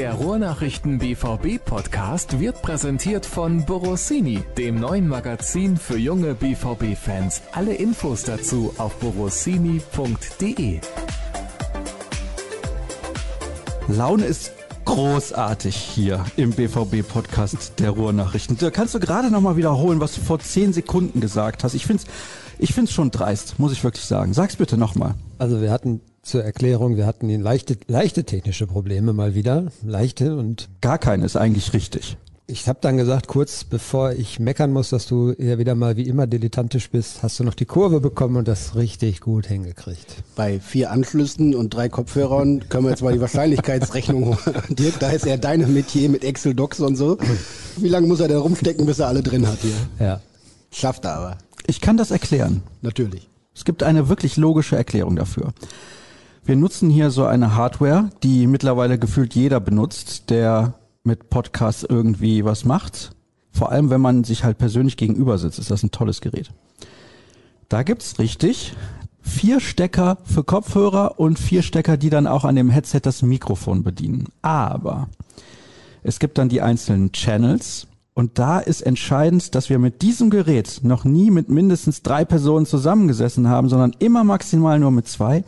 Der Ruhrnachrichten BVB Podcast wird präsentiert von Borossini, dem neuen Magazin für junge BVB Fans. Alle Infos dazu auf borossini.de. Laune ist großartig hier im BVB Podcast der Ruhrnachrichten. Da kannst du gerade noch mal wiederholen, was du vor zehn Sekunden gesagt hast. Ich find's ich find's schon dreist, muss ich wirklich sagen. Sag's bitte noch mal. Also wir hatten zur Erklärung, wir hatten leichte, leichte technische Probleme mal wieder. Leichte und. Gar keine ist eigentlich richtig. Ich habe dann gesagt, kurz bevor ich meckern muss, dass du ja wieder mal wie immer dilettantisch bist, hast du noch die Kurve bekommen und das richtig gut hingekriegt. Bei vier Anschlüssen und drei Kopfhörern können wir jetzt mal die Wahrscheinlichkeitsrechnung Dirk, da ist er deine Metier mit Excel Docs und so. Wie lange muss er da rumstecken, bis er alle drin hat hier? Ja. Schafft er aber. Ich kann das erklären. Natürlich. Es gibt eine wirklich logische Erklärung dafür. Wir nutzen hier so eine Hardware, die mittlerweile gefühlt jeder benutzt, der mit Podcasts irgendwie was macht. Vor allem, wenn man sich halt persönlich gegenüber sitzt, ist das ein tolles Gerät. Da gibt's richtig vier Stecker für Kopfhörer und vier Stecker, die dann auch an dem Headset das Mikrofon bedienen. Aber es gibt dann die einzelnen Channels und da ist entscheidend, dass wir mit diesem Gerät noch nie mit mindestens drei Personen zusammengesessen haben, sondern immer maximal nur mit zwei.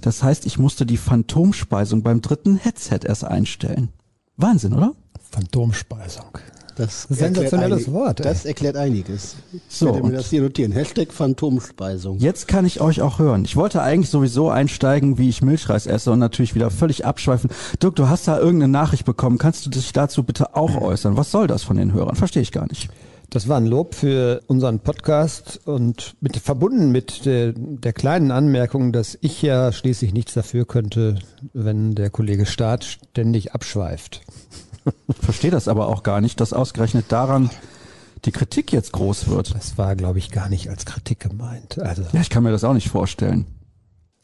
Das heißt, ich musste die Phantomspeisung beim dritten Headset erst einstellen. Wahnsinn, oder? Phantomspeisung. Das Sensationelles erklärt Wort, ey. Das erklärt einiges. Ich So, werde mir und- das hier notieren. Hashtag Phantomspeisung. Jetzt kann ich euch auch hören. Ich wollte eigentlich sowieso einsteigen, wie ich Milchreis esse und natürlich wieder völlig abschweifen. Dirk, du hast da irgendeine Nachricht bekommen. Kannst du dich dazu bitte auch äußern? Was soll das von den Hörern? Verstehe ich gar nicht. Das war ein Lob für unseren Podcast und mit, verbunden mit der, der kleinen Anmerkung, dass ich ja schließlich nichts dafür könnte, wenn der Kollege Staat ständig abschweift. Ich verstehe das aber auch gar nicht, dass ausgerechnet daran die Kritik jetzt groß wird. Das war, glaube ich, gar nicht als Kritik gemeint. Also, Ja, ich kann mir das auch nicht vorstellen.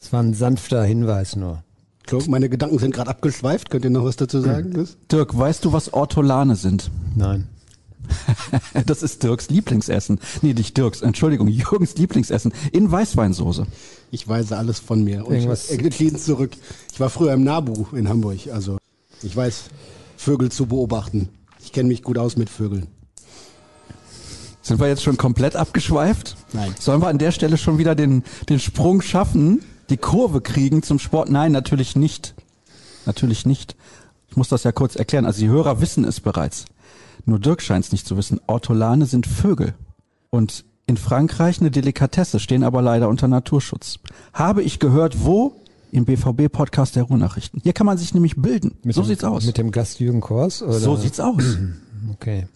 es war ein sanfter Hinweis nur. Entschuldigung, meine Gedanken sind gerade abgeschweift. Könnt ihr noch was dazu sagen? Dirk, weißt du, was Ortolane sind? Nein. Das ist Dirks Lieblingsessen. Nee, nicht Dirks, Entschuldigung, Jürgens Lieblingsessen in Weißweinsoße. Ich weise alles von mir. Und Irgendwas- entschieden zurück. Ich war früher im Nabu in Hamburg. Also ich weiß, Vögel zu beobachten. Ich kenne mich gut aus mit Vögeln. Sind wir jetzt schon komplett abgeschweift? Nein. Sollen wir an der Stelle schon wieder den, den Sprung schaffen, die Kurve kriegen zum Sport? Nein, natürlich nicht. Natürlich nicht. Ich muss das ja kurz erklären. Also die Hörer wissen es bereits. Nur Dirk scheint es nicht zu wissen. Ortolane sind Vögel. Und in Frankreich eine Delikatesse, stehen aber leider unter Naturschutz. Habe ich gehört, wo? Im BVB-Podcast der Ruhrnachrichten. Hier kann man sich nämlich bilden. so dem, sieht's aus. Mit dem Gast Jürgen Kors? Oder? So sieht's aus. Okay.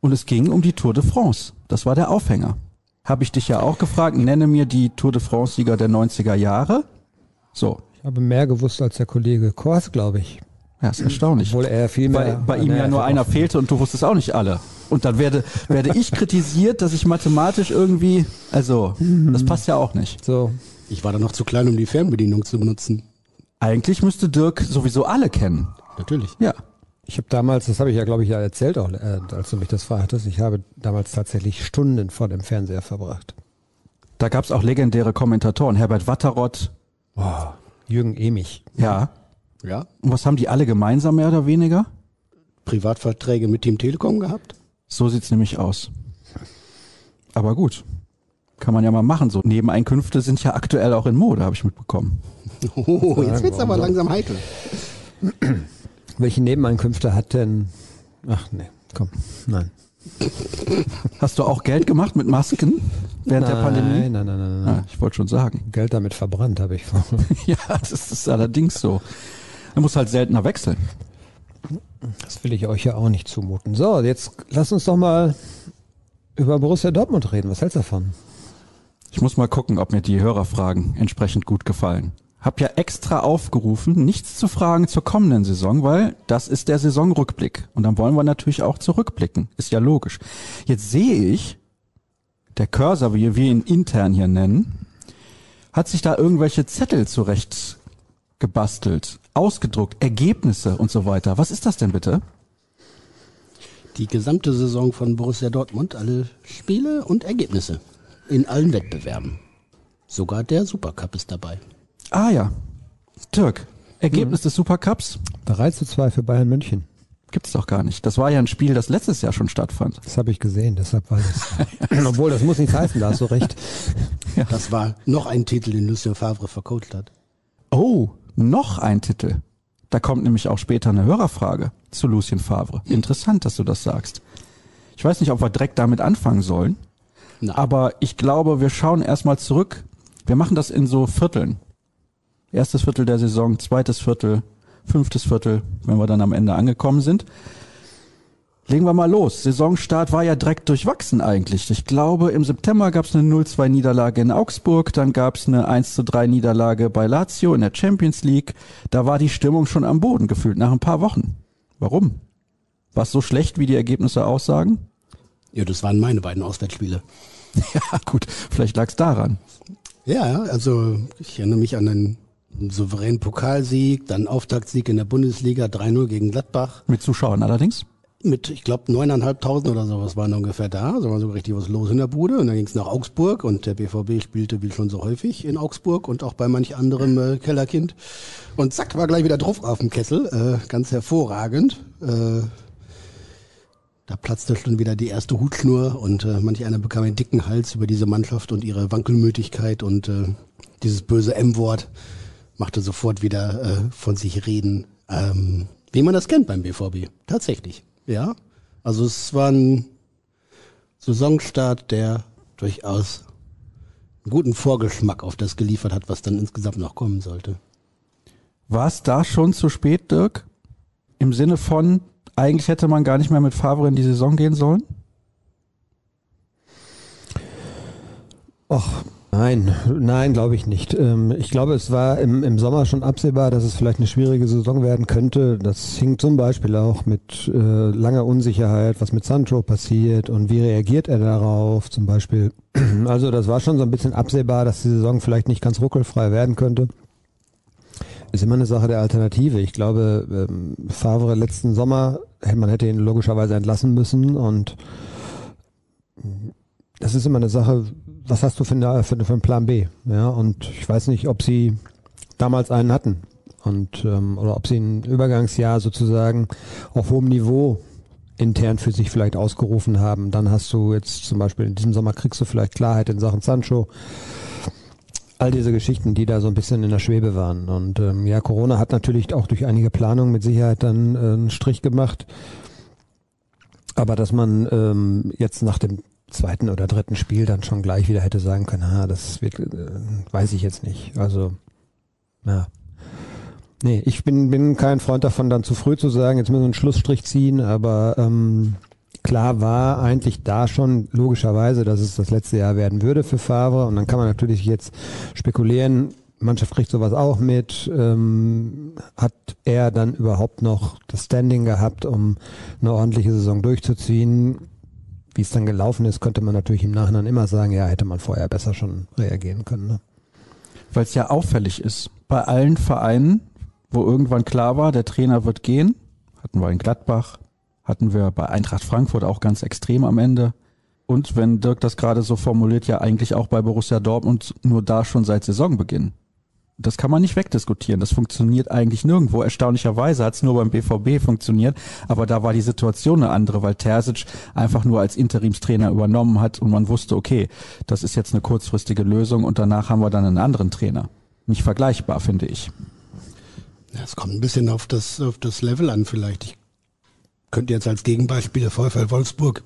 Und es ging um die Tour de France. Das war der Aufhänger. Habe ich dich ja auch gefragt, nenne mir die Tour de France-Sieger der 90er Jahre. So, Ich habe mehr gewusst als der Kollege Kors, glaube ich. Ja, ist erstaunlich. Obwohl er viel mehr. bei ihm ja nur einer fehlte und du wusstest auch nicht alle. Und dann werde, werde ich kritisiert, dass ich mathematisch irgendwie, also, das passt ja auch nicht. So. Ich war da noch zu klein, um die Fernbedienung zu benutzen. Eigentlich müsste Dirk sowieso alle kennen. Natürlich. Ja. Ich habe damals, das habe ich ja, glaube ich, ja erzählt auch, äh, als du mich das fragtest, ich habe damals tatsächlich Stunden vor dem Fernseher verbracht. Da gab's auch legendäre Kommentatoren. Herbert Watterott. Jürgen Emich. Ja. Ja. Und was haben die alle gemeinsam, mehr oder weniger? Privatverträge mit Team Telekom gehabt. So sieht's nämlich aus. Aber gut. Kann man ja mal machen. So Nebeneinkünfte sind ja aktuell auch in Mode, habe ich mitbekommen. Oh, jetzt wird's aber langsam heikel. Welche Nebeneinkünfte hat denn. Ach nee, komm, nein. Hast du auch Geld gemacht mit Masken während der Pandemie? Nein, nein, nein, nein, nein. Ja, ich wollte schon sagen. Geld damit verbrannt habe ich. Ja, das ist allerdings so. Man muss halt seltener wechseln. Das will ich euch ja auch nicht zumuten. So, jetzt lass uns doch mal über Borussia Dortmund reden. Was hältst du davon? Ich muss mal gucken, ob mir die Hörerfragen entsprechend gut gefallen. Hab ja extra aufgerufen, nichts zu fragen zur kommenden Saison, weil das ist der Saisonrückblick. Und dann wollen wir natürlich auch zurückblicken. Ist ja logisch. Jetzt sehe ich, der Cursor, wie wir ihn intern hier nennen, hat sich da irgendwelche Zettel zurecht gebastelt, ausgedruckt, Ergebnisse und so weiter. Was ist das denn bitte? Die gesamte Saison von Borussia Dortmund, alle Spiele und Ergebnisse. In allen Wettbewerben. Sogar der Supercup ist dabei. Ah ja, Dirk, Ergebnis des Supercups 3 zu 2 für Bayern München. gibt's doch gar nicht. Das war ja ein Spiel, das letztes Jahr schon stattfand. Das habe ich gesehen, deshalb weiß ich Obwohl, das muss nicht heißen, da hast du recht. Das war noch ein Titel, den Lucien Favre vercoacht hat. Oh, noch ein Titel. Da kommt nämlich auch später eine Hörerfrage zu Lucien Favre. Interessant, dass du das sagst. Ich weiß nicht, ob wir direkt damit anfangen sollen, Na, aber ich glaube, wir schauen erstmal zurück. Wir machen das in so Vierteln. Erstes Viertel der Saison, zweites Viertel, fünftes Viertel, wenn wir dann am Ende angekommen sind. Legen wir mal los. Saisonstart war ja direkt durchwachsen eigentlich. Ich glaube, im September gab es eine 0-2-Niederlage in Augsburg, dann gab es eine 1-3-Niederlage bei Lazio in der Champions League. Da war die Stimmung schon am Boden gefühlt nach ein paar Wochen. Warum? War es so schlecht, wie die Ergebnisse aussagen? ja, das waren meine beiden Auswärtsspiele. Ja, gut, vielleicht lag es daran. Ja, also ich erinnere mich an einen souveränen Pokalsieg, dann Auftaktsieg in der Bundesliga 3-0 gegen Gladbach. Mit Zuschauern allerdings. Mit, ich glaube, neuneinhalbtausend oder sowas waren ungefähr da. Also war so richtig was los in der Bude. Und dann ging es nach Augsburg und der BVB spielte wie schon so häufig in Augsburg und auch bei manch anderem äh, Kellerkind. Und zack, war gleich wieder drauf auf dem Kessel. Äh, ganz hervorragend. Äh, da platzte schon wieder die erste Hutschnur und äh, manch einer bekam einen dicken Hals über diese Mannschaft und ihre Wankelmütigkeit und äh, dieses böse M-Wort machte sofort wieder äh, von sich reden, ähm, wie man das kennt beim BVB. Tatsächlich, ja. Also es war ein Saisonstart, der durchaus einen guten Vorgeschmack auf das geliefert hat, was dann insgesamt noch kommen sollte. War es da schon zu spät, Dirk? Im Sinne von, eigentlich hätte man gar nicht mehr mit Favre in die Saison gehen sollen? Och, nein, nein, glaube ich nicht. Ähm, ich glaube, es war im, im Sommer schon absehbar, dass es vielleicht eine schwierige Saison werden könnte. Das hing zum Beispiel auch mit äh, langer Unsicherheit, was mit Sancho passiert und wie reagiert er darauf zum Beispiel. Also das war schon so ein bisschen absehbar, dass die Saison vielleicht nicht ganz ruckelfrei werden könnte. Ist immer eine Sache der Alternative. Ich glaube, ähm, Favre letzten Sommer, man hätte ihn logischerweise entlassen müssen und das ist immer eine Sache, was hast du für, eine, für, für einen Plan B? Ja, und ich weiß nicht, ob sie damals einen hatten und ähm, oder ob sie ein Übergangsjahr sozusagen auf hohem Niveau intern für sich vielleicht ausgerufen haben. Dann hast du jetzt zum Beispiel in diesem Sommer kriegst du vielleicht Klarheit in Sachen Sancho. All diese Geschichten, die da so ein bisschen in der Schwebe waren. Und ähm, ja, Corona hat natürlich auch durch einige Planungen mit Sicherheit dann äh, einen Strich gemacht. Aber dass man ähm, jetzt nach dem zweiten oder dritten Spiel dann schon gleich wieder hätte sagen können, ha, das wird, äh, weiß ich jetzt nicht. Also, ja. Nee, ich bin, bin kein Freund davon, dann zu früh zu sagen, jetzt müssen wir einen Schlussstrich ziehen, aber ähm, klar war eigentlich da schon logischerweise, dass es das letzte Jahr werden würde für Favre und dann kann man natürlich jetzt spekulieren, Mannschaft kriegt sowas auch mit, ähm, hat er dann überhaupt noch das Standing gehabt, um eine ordentliche Saison durchzuziehen? Wie es dann gelaufen ist, könnte man natürlich im Nachhinein immer sagen, ja, hätte man vorher besser schon reagieren können. Ne? Weil es ja auffällig ist. Bei allen Vereinen, wo irgendwann klar war, der Trainer wird gehen, hatten wir in Gladbach, hatten wir bei Eintracht Frankfurt auch ganz extrem am Ende. Und wenn Dirk das gerade so formuliert, ja eigentlich auch bei Borussia Dortmund nur da schon seit Saisonbeginn. Das kann man nicht wegdiskutieren. Das funktioniert eigentlich nirgendwo. Erstaunlicherweise hat es nur beim BVB funktioniert, aber da war die Situation eine andere, weil Terzic einfach nur als Interimstrainer übernommen hat und man wusste, okay, das ist jetzt eine kurzfristige Lösung und danach haben wir dann einen anderen Trainer. Nicht vergleichbar, finde ich. Es kommt ein bisschen auf das, auf das Level an vielleicht. Ich könnte jetzt als Gegenbeispiel VfL Wolfsburg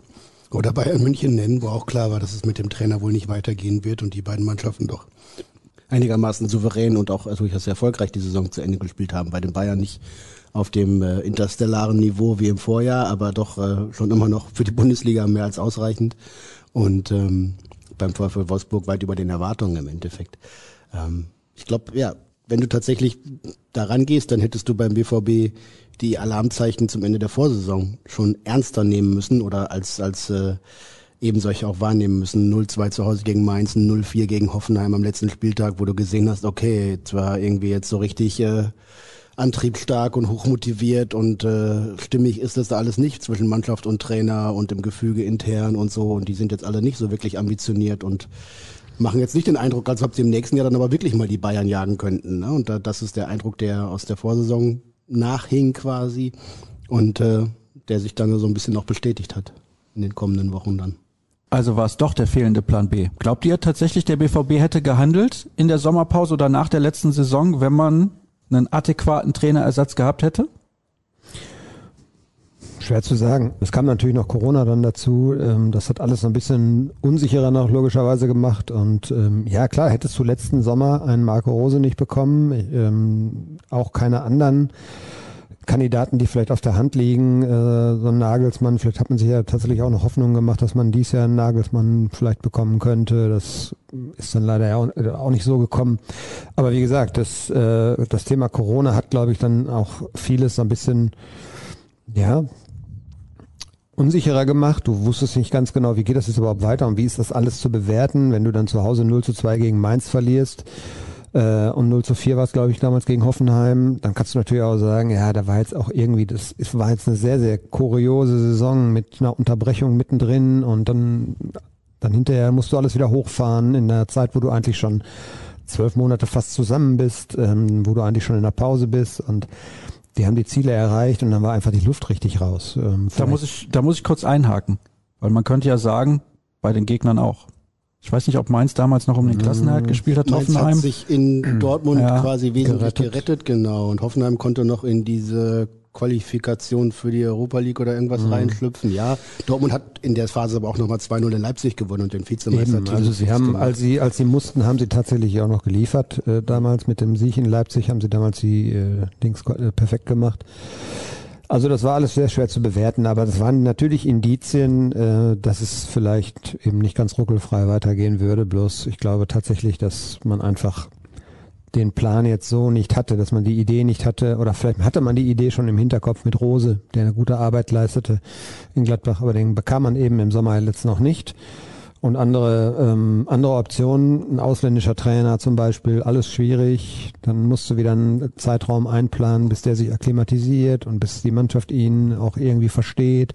oder Bayern München nennen, wo auch klar war, dass es mit dem Trainer wohl nicht weitergehen wird und die beiden Mannschaften doch einigermaßen souverän und auch durchaus erfolgreich die Saison zu Ende gespielt haben. Bei den Bayern nicht auf dem äh, interstellaren Niveau wie im Vorjahr, aber doch äh, schon immer noch für die Bundesliga mehr als ausreichend. Und ähm, beim VfL Wolfsburg weit über den Erwartungen im Endeffekt. Ähm, ich glaube, ja, wenn du tatsächlich daran gehst, dann hättest du beim BVB die Alarmzeichen zum Ende der Vorsaison schon ernster nehmen müssen oder als, als äh, eben solche auch wahrnehmen müssen. 0-2 zu Hause gegen Mainz, 0-4 gegen Hoffenheim am letzten Spieltag, wo du gesehen hast, okay, zwar irgendwie jetzt so richtig äh, antriebsstark und hochmotiviert und äh, stimmig ist das da alles nicht zwischen Mannschaft und Trainer und im Gefüge intern und so und die sind jetzt alle nicht so wirklich ambitioniert und machen jetzt nicht den Eindruck, als ob sie im nächsten Jahr dann aber wirklich mal die Bayern jagen könnten. Ne? Und da, das ist der Eindruck, der aus der Vorsaison nachhing quasi und äh, der sich dann so ein bisschen noch bestätigt hat in den kommenden Wochen dann. Also war es doch der fehlende Plan B. Glaubt ihr tatsächlich, der BVB hätte gehandelt in der Sommerpause oder nach der letzten Saison, wenn man einen adäquaten Trainerersatz gehabt hätte? Schwer zu sagen. Es kam natürlich noch Corona dann dazu. Ähm, das hat alles ein bisschen unsicherer noch logischerweise gemacht. Und ähm, ja, klar, hättest du letzten Sommer einen Marco Rose nicht bekommen, ähm, auch keine anderen Kandidaten, die vielleicht auf der Hand liegen, äh, so ein Nagelsmann, vielleicht hat man sich ja tatsächlich auch noch Hoffnung gemacht, dass man dies Jahr einen Nagelsmann vielleicht bekommen könnte. Das ist dann leider auch, auch nicht so gekommen. Aber wie gesagt, das, äh, das Thema Corona hat, glaube ich, dann auch vieles so ein bisschen, ja, unsicherer gemacht. Du wusstest nicht ganz genau, wie geht das jetzt überhaupt weiter und wie ist das alles zu bewerten, wenn du dann zu Hause 0 zu 2 gegen Mainz verlierst. Äh, und 0 zu 4 war es, glaube ich, damals gegen Hoffenheim. Dann kannst du natürlich auch sagen, ja, da war jetzt auch irgendwie, das ist, war jetzt eine sehr, sehr kuriose Saison mit einer Unterbrechung mittendrin und dann, dann hinterher musst du alles wieder hochfahren in der Zeit, wo du eigentlich schon zwölf Monate fast zusammen bist, ähm, wo du eigentlich schon in der Pause bist und die haben die Ziele erreicht und dann war einfach die Luft richtig raus. Ähm, da muss ich, da muss ich kurz einhaken, weil man könnte ja sagen, bei den Gegnern auch. Ich weiß nicht, ob Mainz damals noch um den Klassenerhalt gespielt hat. Mainz Hoffenheim hat sich in Dortmund ja, quasi wesentlich gerettet. gerettet, genau. Und Hoffenheim konnte noch in diese Qualifikation für die Europa League oder irgendwas mhm. reinschlüpfen. Ja, Dortmund hat in der Phase aber auch nochmal 2-0 in Leipzig gewonnen und den Vizemeister. Eben, also sie haben, als sie, als sie mussten, haben sie tatsächlich auch noch geliefert. Äh, damals mit dem Sieg in Leipzig haben sie damals die äh, Dings äh, perfekt gemacht. Also das war alles sehr schwer zu bewerten, aber das waren natürlich Indizien, äh, dass es vielleicht eben nicht ganz ruckelfrei weitergehen würde. Bloß ich glaube tatsächlich, dass man einfach den Plan jetzt so nicht hatte, dass man die Idee nicht hatte, oder vielleicht hatte man die Idee schon im Hinterkopf mit Rose, der eine gute Arbeit leistete in Gladbach, aber den bekam man eben im Sommer jetzt noch nicht. Und andere, ähm, andere Optionen, ein ausländischer Trainer zum Beispiel, alles schwierig. Dann musst du wieder einen Zeitraum einplanen, bis der sich akklimatisiert und bis die Mannschaft ihn auch irgendwie versteht.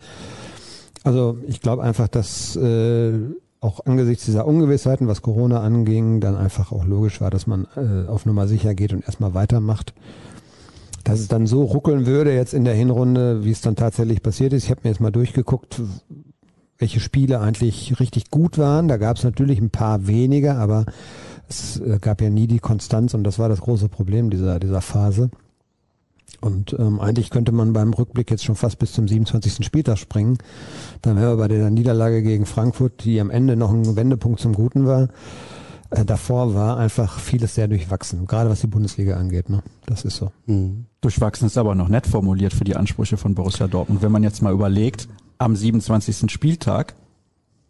Also ich glaube einfach, dass äh, auch angesichts dieser Ungewissheiten, was Corona anging, dann einfach auch logisch war, dass man äh, auf Nummer sicher geht und erstmal weitermacht. Dass es dann so ruckeln würde jetzt in der Hinrunde, wie es dann tatsächlich passiert ist. Ich habe mir jetzt mal durchgeguckt, welche Spiele eigentlich richtig gut waren. Da gab es natürlich ein paar weniger, aber es äh, gab ja nie die Konstanz und das war das große Problem dieser, dieser Phase. Und ähm, eigentlich könnte man beim Rückblick jetzt schon fast bis zum 27. Spieltag springen. Dann wären wir bei der Niederlage gegen Frankfurt, die am Ende noch ein Wendepunkt zum Guten war. Äh, davor war einfach vieles sehr durchwachsen, gerade was die Bundesliga angeht. Ne? Das ist so. Mhm. Durchwachsen ist aber noch nett formuliert für die Ansprüche von Borussia Dortmund. Wenn man jetzt mal überlegt, am 27. Spieltag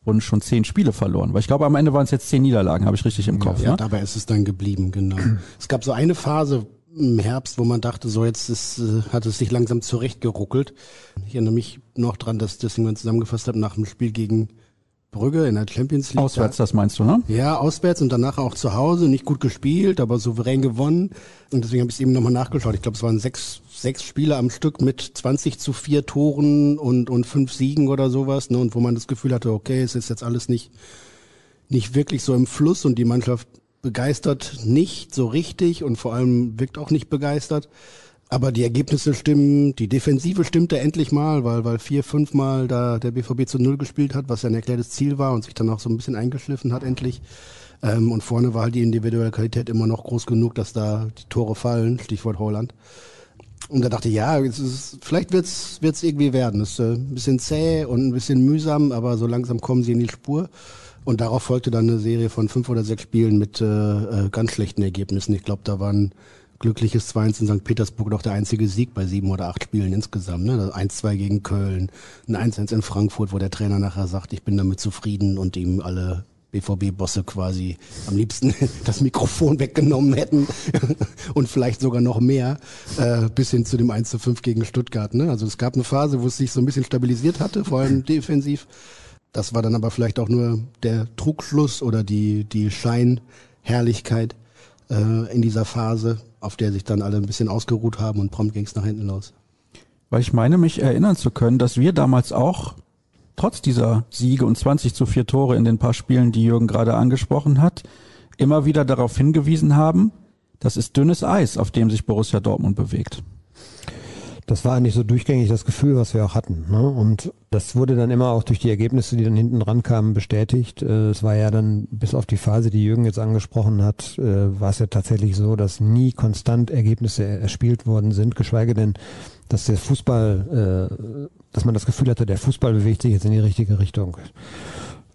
wurden schon zehn Spiele verloren. Weil ich glaube, am Ende waren es jetzt zehn Niederlagen, habe ich richtig im Kopf. Ja, ne? dabei ist es dann geblieben, genau. es gab so eine Phase, im Herbst, wo man dachte, so jetzt ist, äh, hat es sich langsam zurechtgeruckelt. Ich erinnere mich noch dran, dass das irgendwann zusammengefasst habe nach dem Spiel gegen Brügge in der Champions League. Auswärts, da, das meinst du, ne? Ja, auswärts und danach auch zu Hause. Nicht gut gespielt, aber souverän gewonnen. Und deswegen habe ich es eben nochmal nachgeschaut. Ich glaube, es waren sechs, sechs Spiele am Stück mit 20 zu vier Toren und, und fünf Siegen oder sowas. Ne? Und wo man das Gefühl hatte, okay, es ist jetzt alles nicht, nicht wirklich so im Fluss und die Mannschaft begeistert nicht so richtig und vor allem wirkt auch nicht begeistert. Aber die Ergebnisse stimmen, die Defensive stimmte endlich mal, weil, weil vier, fünf Mal da der BVB zu Null gespielt hat, was ja ein erklärtes Ziel war und sich dann auch so ein bisschen eingeschliffen hat endlich. Ähm, und vorne war halt die individuelle Qualität immer noch groß genug, dass da die Tore fallen, Stichwort Holland. Und da dachte ich, ja, es ist, vielleicht wird's wird's irgendwie werden. Es ist äh, ein bisschen zäh und ein bisschen mühsam, aber so langsam kommen sie in die Spur. Und darauf folgte dann eine Serie von fünf oder sechs Spielen mit äh, äh ganz schlechten Ergebnissen. Ich glaube, da waren glückliches 2-1 in St. Petersburg doch der einzige Sieg bei sieben oder acht Spielen insgesamt. Ne? 1-2 gegen Köln, ein 1-1 in Frankfurt, wo der Trainer nachher sagt, ich bin damit zufrieden und ihm alle BVB-Bosse quasi am liebsten das Mikrofon weggenommen hätten und vielleicht sogar noch mehr, äh, bis hin zu dem 1 zu 5 gegen Stuttgart. Ne? Also es gab eine Phase, wo es sich so ein bisschen stabilisiert hatte, vor allem defensiv. Das war dann aber vielleicht auch nur der Trugschluss oder die, die Scheinherrlichkeit äh, in dieser Phase, auf der sich dann alle ein bisschen ausgeruht haben und prompt ging es nach hinten los. Weil ich meine, mich erinnern zu können, dass wir damals auch trotz dieser Siege und 20 zu 4 Tore in den paar Spielen, die Jürgen gerade angesprochen hat, immer wieder darauf hingewiesen haben, das ist dünnes Eis, auf dem sich Borussia Dortmund bewegt. Das war eigentlich so durchgängig das Gefühl, was wir auch hatten. Ne? Und das wurde dann immer auch durch die Ergebnisse, die dann hinten dran kamen, bestätigt. Äh, es war ja dann bis auf die Phase, die Jürgen jetzt angesprochen hat, äh, war es ja tatsächlich so, dass nie konstant Ergebnisse erspielt worden sind, geschweige denn, dass der Fußball, äh, dass man das Gefühl hatte, der Fußball bewegt sich jetzt in die richtige Richtung.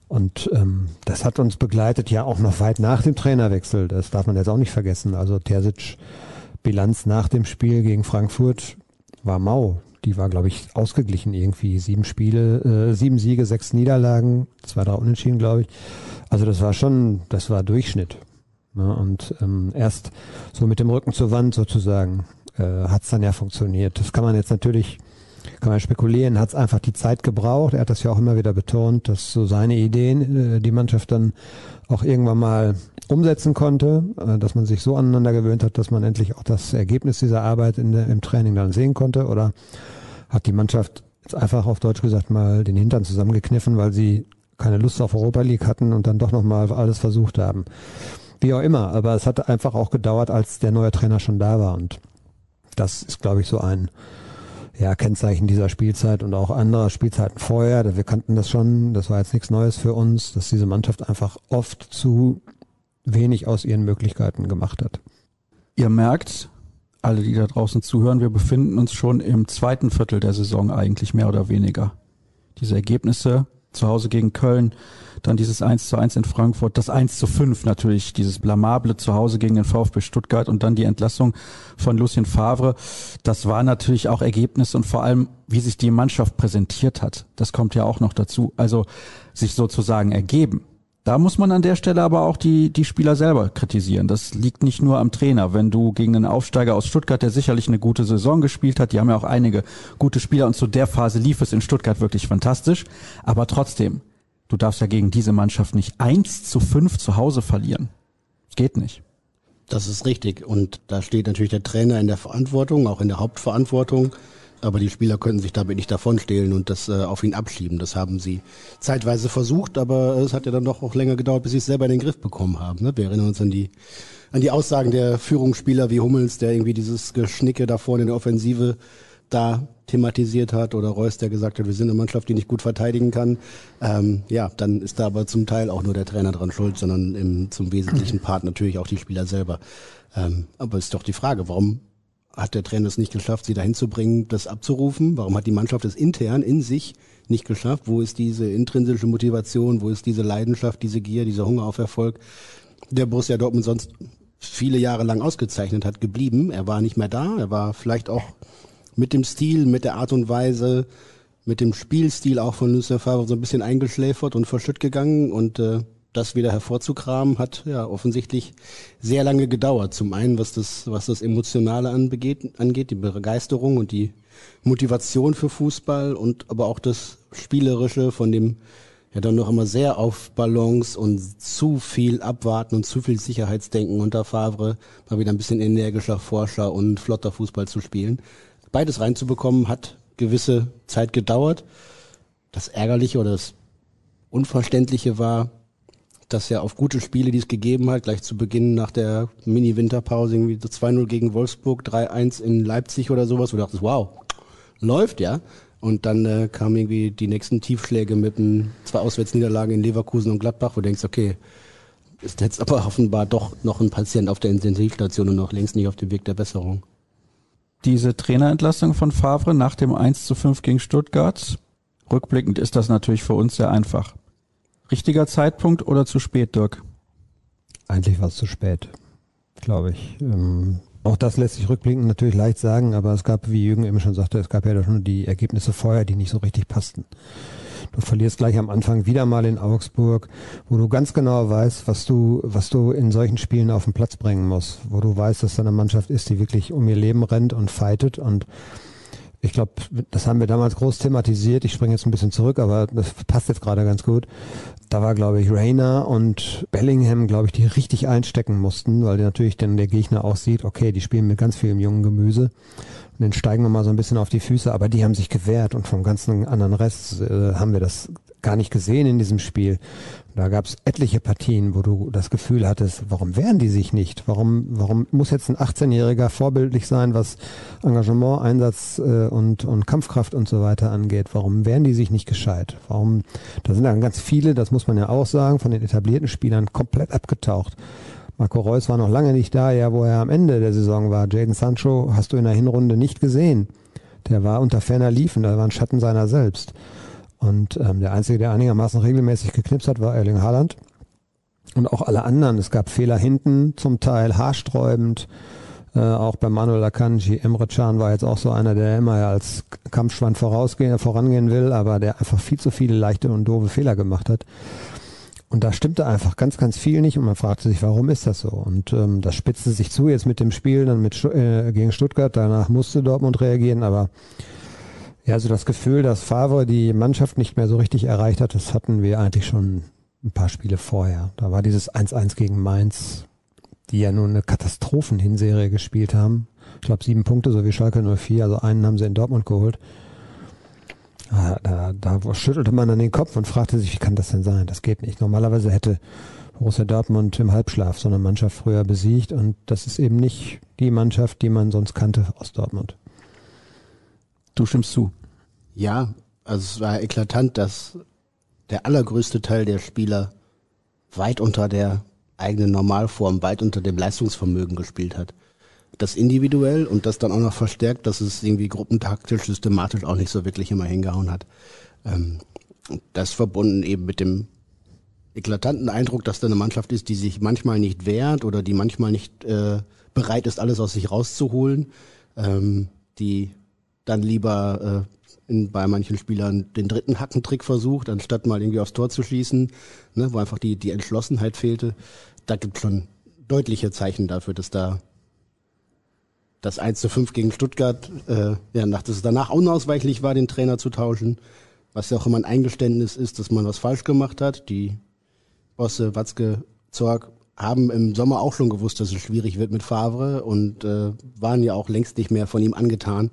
Und ähm, das hat uns begleitet ja auch noch weit nach dem Trainerwechsel. Das darf man jetzt auch nicht vergessen. Also Terzic Bilanz nach dem Spiel gegen Frankfurt war mau. Die war, glaube ich, ausgeglichen irgendwie. Sieben Spiele, äh, sieben Siege, sechs Niederlagen, zwei, drei Unentschieden, glaube ich. Also das war schon, das war Durchschnitt. Ne? Und ähm, erst so mit dem Rücken zur Wand sozusagen äh, hat es dann ja funktioniert. Das kann man jetzt natürlich kann man spekulieren, hat es einfach die Zeit gebraucht. Er hat das ja auch immer wieder betont, dass so seine Ideen äh, die Mannschaft dann auch irgendwann mal umsetzen konnte, äh, dass man sich so aneinander gewöhnt hat, dass man endlich auch das Ergebnis dieser Arbeit in der, im Training dann sehen konnte? Oder hat die Mannschaft jetzt einfach auf Deutsch gesagt mal den Hintern zusammengekniffen, weil sie keine Lust auf Europa League hatten und dann doch nochmal alles versucht haben? Wie auch immer, aber es hat einfach auch gedauert, als der neue Trainer schon da war und das ist, glaube ich, so ein ja, Kennzeichen dieser Spielzeit und auch anderer Spielzeiten vorher. Wir kannten das schon, das war jetzt nichts Neues für uns, dass diese Mannschaft einfach oft zu wenig aus ihren Möglichkeiten gemacht hat. Ihr merkt, alle, die da draußen zuhören, wir befinden uns schon im zweiten Viertel der Saison eigentlich mehr oder weniger. Diese Ergebnisse zu Hause gegen Köln, dann dieses 1 zu 1 in Frankfurt, das 1 zu 5 natürlich, dieses blamable zu Hause gegen den VfB Stuttgart und dann die Entlassung von Lucien Favre. Das war natürlich auch Ergebnis und vor allem, wie sich die Mannschaft präsentiert hat. Das kommt ja auch noch dazu. Also sich sozusagen ergeben. Da muss man an der Stelle aber auch die, die Spieler selber kritisieren. Das liegt nicht nur am Trainer. Wenn du gegen einen Aufsteiger aus Stuttgart, der sicherlich eine gute Saison gespielt hat, die haben ja auch einige gute Spieler und zu der Phase lief es in Stuttgart wirklich fantastisch. Aber trotzdem, du darfst ja gegen diese Mannschaft nicht eins zu fünf zu Hause verlieren. Geht nicht. Das ist richtig. Und da steht natürlich der Trainer in der Verantwortung, auch in der Hauptverantwortung. Aber die Spieler könnten sich damit nicht davonstehlen und das äh, auf ihn abschieben. Das haben sie zeitweise versucht, aber es hat ja dann doch auch länger gedauert, bis sie es selber in den Griff bekommen haben. Ne? Wir erinnern uns an die, an die Aussagen der Führungsspieler wie Hummels, der irgendwie dieses Geschnicke da vorne in der Offensive da thematisiert hat oder Reus, der gesagt hat, wir sind eine Mannschaft, die nicht gut verteidigen kann. Ähm, ja, dann ist da aber zum Teil auch nur der Trainer dran schuld, sondern im, zum wesentlichen Part natürlich auch die Spieler selber. Ähm, aber ist doch die Frage, warum hat der Trainer es nicht geschafft, sie dahin zu bringen, das abzurufen? Warum hat die Mannschaft es intern in sich nicht geschafft? Wo ist diese intrinsische Motivation? Wo ist diese Leidenschaft, diese Gier, dieser Hunger auf Erfolg, der Borussia Dortmund sonst viele Jahre lang ausgezeichnet hat, geblieben? Er war nicht mehr da. Er war vielleicht auch mit dem Stil, mit der Art und Weise, mit dem Spielstil auch von Lucien Favre so ein bisschen eingeschläfert und verschütt gegangen und äh, das wieder hervorzukramen, hat ja offensichtlich sehr lange gedauert. Zum einen, was das, was das Emotionale angeht, angeht, die Begeisterung und die Motivation für Fußball und aber auch das Spielerische von dem ja dann noch immer sehr auf Ballons und zu viel abwarten und zu viel Sicherheitsdenken unter Favre, mal wieder ein bisschen energischer, forscher und flotter Fußball zu spielen. Beides reinzubekommen hat gewisse Zeit gedauert. Das Ärgerliche oder das Unverständliche war, dass ja auf gute Spiele, die es gegeben hat, gleich zu Beginn nach der Mini-Winterpause, irgendwie so 2-0 gegen Wolfsburg, 3-1 in Leipzig oder sowas, wo du dachtest, wow, läuft ja. Und dann äh, kamen irgendwie die nächsten Tiefschläge mit ein, zwei Auswärtsniederlagen in Leverkusen und Gladbach, wo du denkst, okay, ist jetzt aber offenbar doch noch ein Patient auf der Intensivstation und noch längst nicht auf dem Weg der Besserung. Diese Trainerentlassung von Favre nach dem 1 zu 5 gegen Stuttgart, rückblickend ist das natürlich für uns sehr einfach. Richtiger Zeitpunkt oder zu spät, Dirk? Eigentlich war es zu spät, glaube ich. Ähm, auch das lässt sich rückblickend natürlich leicht sagen, aber es gab, wie Jürgen eben schon sagte, es gab ja schon die Ergebnisse vorher, die nicht so richtig passten. Du verlierst gleich am Anfang wieder mal in Augsburg, wo du ganz genau weißt, was du, was du in solchen Spielen auf den Platz bringen musst, wo du weißt, dass da eine Mannschaft ist, die wirklich um ihr Leben rennt und fightet und ich glaube, das haben wir damals groß thematisiert. Ich springe jetzt ein bisschen zurück, aber das passt jetzt gerade ganz gut. Da war, glaube ich, Rainer und Bellingham, glaube ich, die richtig einstecken mussten, weil natürlich dann der Gegner auch sieht, okay, die spielen mit ganz vielem jungen Gemüse. Und den steigen wir mal so ein bisschen auf die Füße, aber die haben sich gewehrt und vom ganzen anderen Rest äh, haben wir das gar nicht gesehen in diesem Spiel. Da gab es etliche Partien, wo du das Gefühl hattest, warum wehren die sich nicht? Warum, warum muss jetzt ein 18-Jähriger vorbildlich sein, was Engagement, Einsatz äh, und, und Kampfkraft und so weiter angeht? Warum wehren die sich nicht gescheit? Warum, da sind dann ganz viele, das muss man ja auch sagen, von den etablierten Spielern komplett abgetaucht. Marco Reus war noch lange nicht da, ja, wo er am Ende der Saison war. Jaden Sancho hast du in der Hinrunde nicht gesehen. Der war unter ferner Liefen, da war ein Schatten seiner selbst. Und ähm, der Einzige, der einigermaßen regelmäßig geknipst hat, war Erling Haaland. Und auch alle anderen. Es gab Fehler hinten, zum Teil haarsträubend. Äh, auch bei Manuel Akanji, Emre Can war jetzt auch so einer, der immer als Kampfschwein vorausgehen, vorangehen will, aber der einfach viel zu viele leichte und doofe Fehler gemacht hat. Und da stimmte einfach ganz, ganz viel nicht und man fragte sich, warum ist das so? Und ähm, das spitzte sich zu jetzt mit dem Spiel dann mit äh, gegen Stuttgart. Danach musste Dortmund reagieren, aber ja, also das Gefühl, dass Favre die Mannschaft nicht mehr so richtig erreicht hat, das hatten wir eigentlich schon ein paar Spiele vorher. Da war dieses 1-1 gegen Mainz, die ja nur eine Katastrophenhinserie gespielt haben. Ich glaube sieben Punkte, so wie Schalke 04, also einen haben sie in Dortmund geholt. Da, da, da schüttelte man dann den Kopf und fragte sich, wie kann das denn sein? Das geht nicht. Normalerweise hätte Borussia Dortmund im Halbschlaf so eine Mannschaft früher besiegt und das ist eben nicht die Mannschaft, die man sonst kannte aus Dortmund. Du stimmst zu. Ja, also es war eklatant, dass der allergrößte Teil der Spieler weit unter der eigenen Normalform, weit unter dem Leistungsvermögen gespielt hat. Das individuell und das dann auch noch verstärkt, dass es irgendwie gruppentaktisch, systematisch auch nicht so wirklich immer hingehauen hat. Ähm, das verbunden eben mit dem eklatanten Eindruck, dass da eine Mannschaft ist, die sich manchmal nicht wehrt oder die manchmal nicht äh, bereit ist, alles aus sich rauszuholen, ähm, die dann lieber äh, in, bei manchen Spielern den dritten Hackentrick versucht, anstatt mal irgendwie aufs Tor zu schießen, ne, wo einfach die, die Entschlossenheit fehlte. Da gibt es schon deutliche Zeichen dafür, dass da das 1 zu 5 gegen Stuttgart, äh, ja, dass es danach unausweichlich war, den Trainer zu tauschen, was ja auch immer ein Eingeständnis ist, dass man was falsch gemacht hat. Die Bosse, Watzke, Zorg haben im Sommer auch schon gewusst, dass es schwierig wird mit Favre und äh, waren ja auch längst nicht mehr von ihm angetan.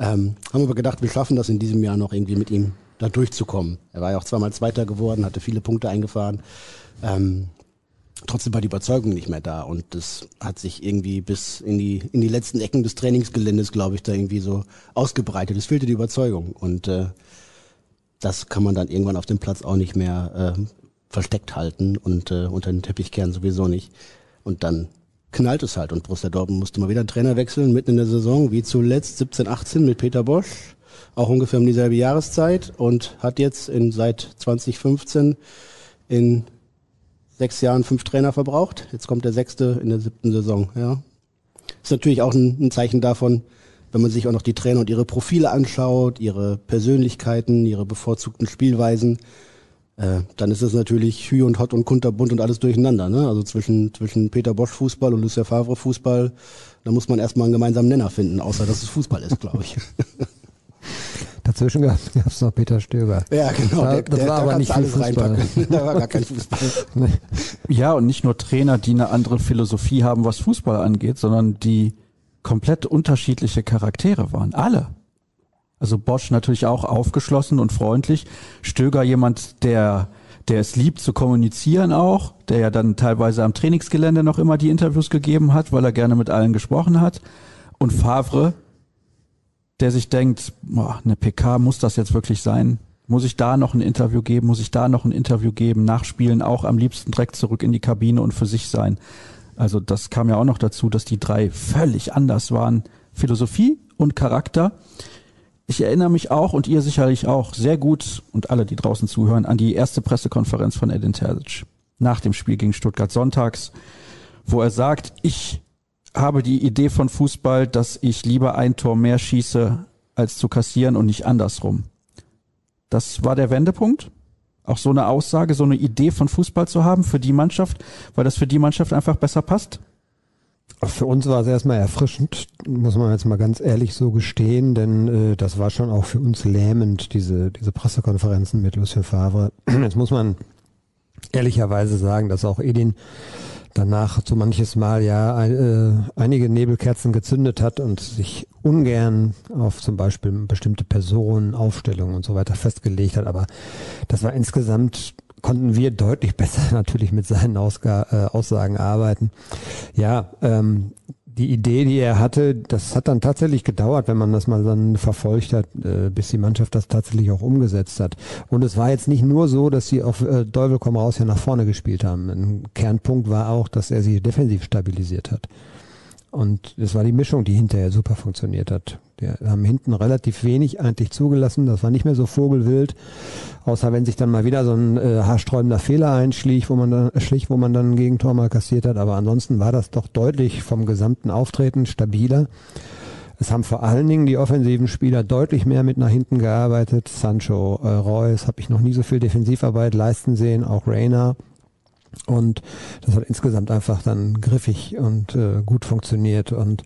Ähm, haben aber gedacht, wir schaffen das in diesem Jahr noch irgendwie mit ihm da durchzukommen. Er war ja auch zweimal Zweiter geworden, hatte viele Punkte eingefahren. Ähm, trotzdem war die Überzeugung nicht mehr da und das hat sich irgendwie bis in die in die letzten Ecken des Trainingsgeländes, glaube ich, da irgendwie so ausgebreitet. Es fehlte die Überzeugung und äh, das kann man dann irgendwann auf dem Platz auch nicht mehr äh, versteckt halten und äh, unter den Teppich kehren sowieso nicht. Und dann knallt es halt und Borussia Dortmund musste mal wieder einen Trainer wechseln mitten in der Saison, wie zuletzt 17, 18 mit Peter Bosch, auch ungefähr um dieselbe Jahreszeit und hat jetzt in seit 2015 in sechs Jahren fünf Trainer verbraucht. Jetzt kommt der sechste in der siebten Saison. Ja, ist natürlich auch ein, ein Zeichen davon, wenn man sich auch noch die Trainer und ihre Profile anschaut, ihre Persönlichkeiten, ihre bevorzugten Spielweisen, äh, dann ist es natürlich Hü und Hot und kunterbunt und alles durcheinander. Ne? Also zwischen, zwischen Peter Bosch Fußball und Lucien Favre Fußball, da muss man erstmal einen gemeinsamen Nenner finden, außer dass es Fußball ist, glaube ich. Dazwischen gab es noch Peter Stöger. Ja, genau. Das war, das der, war aber nicht alles Fußball. da war gar kein Fußball. Nee. Ja, und nicht nur Trainer, die eine andere Philosophie haben, was Fußball angeht, sondern die komplett unterschiedliche Charaktere waren. Alle. Also Bosch natürlich auch aufgeschlossen und freundlich. Stöger jemand, der der es liebt zu kommunizieren auch, der ja dann teilweise am Trainingsgelände noch immer die Interviews gegeben hat, weil er gerne mit allen gesprochen hat. Und Favre, der sich denkt, boah, eine PK muss das jetzt wirklich sein? Muss ich da noch ein Interview geben? Muss ich da noch ein Interview geben? Nachspielen auch am liebsten direkt zurück in die Kabine und für sich sein. Also das kam ja auch noch dazu, dass die drei völlig anders waren. Philosophie und Charakter. Ich erinnere mich auch und ihr sicherlich auch sehr gut und alle, die draußen zuhören, an die erste Pressekonferenz von Edin Terzic nach dem Spiel gegen Stuttgart sonntags, wo er sagt, ich habe die Idee von Fußball, dass ich lieber ein Tor mehr schieße, als zu kassieren und nicht andersrum. Das war der Wendepunkt. Auch so eine Aussage, so eine Idee von Fußball zu haben für die Mannschaft, weil das für die Mannschaft einfach besser passt. Für uns war es erstmal erfrischend, muss man jetzt mal ganz ehrlich so gestehen, denn äh, das war schon auch für uns lähmend, diese, diese Pressekonferenzen mit Lucien Favre. Jetzt muss man ehrlicherweise sagen, dass auch Edin danach so manches Mal ja äh, einige Nebelkerzen gezündet hat und sich ungern auf zum Beispiel bestimmte Personen, Aufstellungen und so weiter festgelegt hat. Aber das war insgesamt konnten wir deutlich besser natürlich mit seinen Ausga äh, Aussagen arbeiten. Ja, ähm, die Idee, die er hatte, das hat dann tatsächlich gedauert, wenn man das mal dann verfolgt hat, äh, bis die Mannschaft das tatsächlich auch umgesetzt hat. Und es war jetzt nicht nur so, dass sie auf äh, Teufel komm raus ja nach vorne gespielt haben. Ein Kernpunkt war auch, dass er sie defensiv stabilisiert hat. Und das war die Mischung, die hinterher super funktioniert hat. Wir haben hinten relativ wenig eigentlich zugelassen. Das war nicht mehr so vogelwild. Außer wenn sich dann mal wieder so ein äh, haarsträubender Fehler einschlich, wo man dann schlich, wo man dann ein Gegentor mal kassiert hat. Aber ansonsten war das doch deutlich vom gesamten Auftreten stabiler. Es haben vor allen Dingen die offensiven Spieler deutlich mehr mit nach hinten gearbeitet. Sancho, äh, Reus habe ich noch nie so viel Defensivarbeit leisten sehen, auch Reina. Und das hat insgesamt einfach dann griffig und äh, gut funktioniert. Und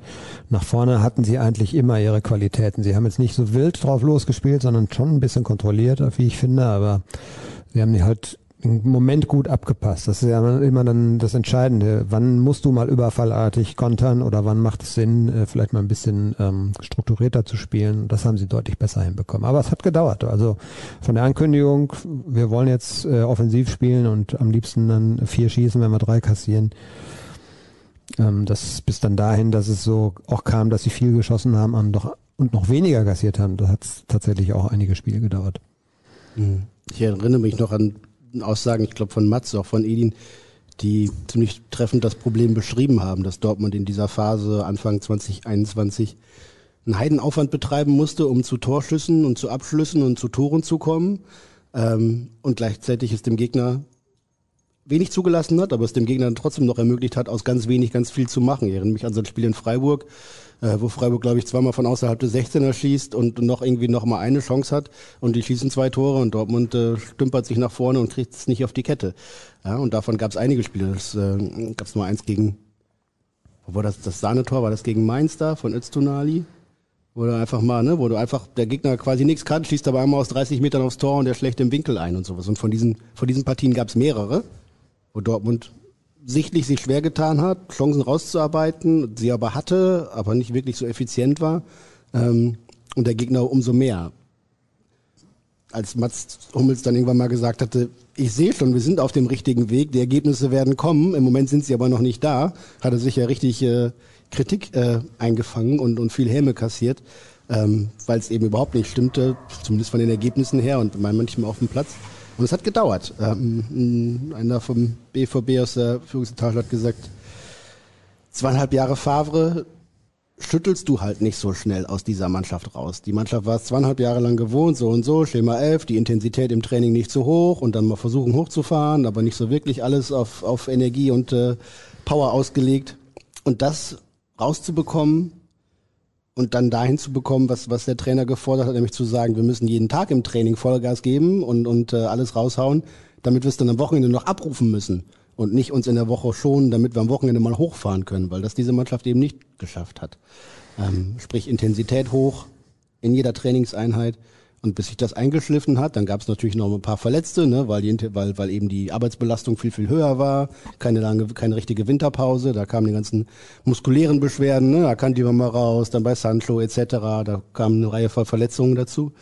nach vorne hatten sie eigentlich immer ihre Qualitäten. Sie haben jetzt nicht so wild drauf losgespielt, sondern schon ein bisschen kontrolliert, wie ich finde. Aber sie haben die halt im Moment gut abgepasst. Das ist ja immer dann das Entscheidende. Wann musst du mal überfallartig kontern oder wann macht es Sinn, äh, vielleicht mal ein bisschen ähm, strukturierter zu spielen? Das haben sie deutlich besser hinbekommen. Aber es hat gedauert. Also von der Ankündigung, wir wollen jetzt äh, offensiv spielen und am liebsten dann vier schießen, wenn wir drei kassieren. Ähm, das bis dann dahin, dass es so auch kam, dass sie viel geschossen haben und, doch, und noch weniger kassiert haben. Da hat es tatsächlich auch einige Spiele gedauert. Mhm. Ich erinnere mich noch an Aussagen, ich glaube von Mats, auch von Edin, die ziemlich treffend das Problem beschrieben haben, dass Dortmund in dieser Phase Anfang 2021 einen Heidenaufwand betreiben musste, um zu Torschüssen und zu Abschlüssen und zu Toren zu kommen. Ähm, und gleichzeitig ist dem Gegner wenig zugelassen hat, aber es dem Gegner trotzdem noch ermöglicht hat, aus ganz wenig ganz viel zu machen. Ich erinnere mich an so ein Spiel in Freiburg, äh, wo Freiburg, glaube ich, zweimal von außerhalb des 16er schießt und noch irgendwie noch mal eine Chance hat und die schießen zwei Tore und Dortmund äh, stümpert sich nach vorne und kriegt es nicht auf die Kette. Ja, und davon gab es einige Spiele. Es äh, gab nur eins gegen, wo war das, das Sahnetor, war das gegen Mainz da von Öztunali? Wo du einfach mal, ne, wo du einfach der Gegner quasi nichts kann, schießt aber einmal aus 30 Metern aufs Tor und der schlägt im Winkel ein und sowas. Und von diesen, von diesen Partien gab es mehrere, wo Dortmund sichtlich sich schwer getan hat, Chancen rauszuarbeiten, sie aber hatte, aber nicht wirklich so effizient war. Ähm, und der Gegner umso mehr. Als Mats Hummels dann irgendwann mal gesagt hatte, ich sehe schon, wir sind auf dem richtigen Weg, die Ergebnisse werden kommen, im Moment sind sie aber noch nicht da, hat er sich ja richtig äh, Kritik äh, eingefangen und, und viel Häme kassiert, ähm, weil es eben überhaupt nicht stimmte, zumindest von den Ergebnissen her und manchmal auf dem Platz. Und es hat gedauert. Ähm, einer vom BVB aus der Führungsetage hat gesagt, zweieinhalb Jahre Favre schüttelst du halt nicht so schnell aus dieser Mannschaft raus. Die Mannschaft war es zweieinhalb Jahre lang gewohnt, so und so, Schema 11, die Intensität im Training nicht zu hoch und dann mal versuchen hochzufahren, aber nicht so wirklich alles auf, auf Energie und äh, Power ausgelegt. Und das rauszubekommen, und dann dahin zu bekommen, was, was der Trainer gefordert hat, nämlich zu sagen, wir müssen jeden Tag im Training Vollgas geben und, und äh, alles raushauen, damit wir es dann am Wochenende noch abrufen müssen und nicht uns in der Woche schonen, damit wir am Wochenende mal hochfahren können, weil das diese Mannschaft eben nicht geschafft hat. Ähm, sprich Intensität hoch in jeder Trainingseinheit und bis sich das eingeschliffen hat, dann gab es natürlich noch ein paar Verletzte, ne, weil, die, weil, weil eben die Arbeitsbelastung viel, viel höher war, keine lange, keine richtige Winterpause, da kamen die ganzen muskulären Beschwerden, ne, da kann die mal raus, dann bei Sancho etc., da kamen eine Reihe von Verletzungen dazu,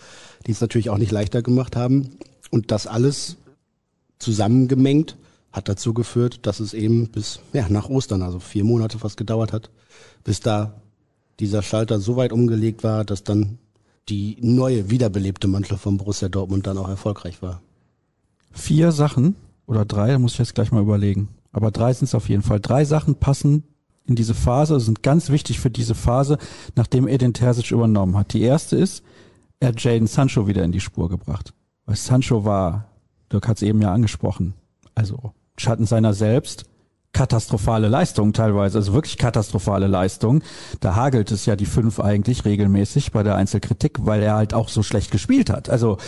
die es natürlich auch nicht leichter gemacht haben. Und das alles zusammengemengt hat dazu geführt, dass es eben bis ja, nach Ostern, also vier Monate fast gedauert hat, bis da dieser Schalter so weit umgelegt war, dass dann die neue, wiederbelebte Mannschaft von Borussia Dortmund dann auch erfolgreich war. Vier Sachen oder drei, da muss ich jetzt gleich mal überlegen. Aber drei sind es auf jeden Fall. Drei Sachen passen in diese Phase, sind ganz wichtig für diese Phase, nachdem Edin Terzic übernommen hat. Die erste ist, er hat Jaden Sancho wieder in die Spur gebracht. Weil Sancho war, Dirk hat es eben ja angesprochen, also Schatten seiner selbst, katastrophale Leistungen teilweise, also wirklich katastrophale Leistungen. Da hagelt es ja die fünf eigentlich regelmäßig bei der Einzelkritik, weil er halt auch so schlecht gespielt hat. Also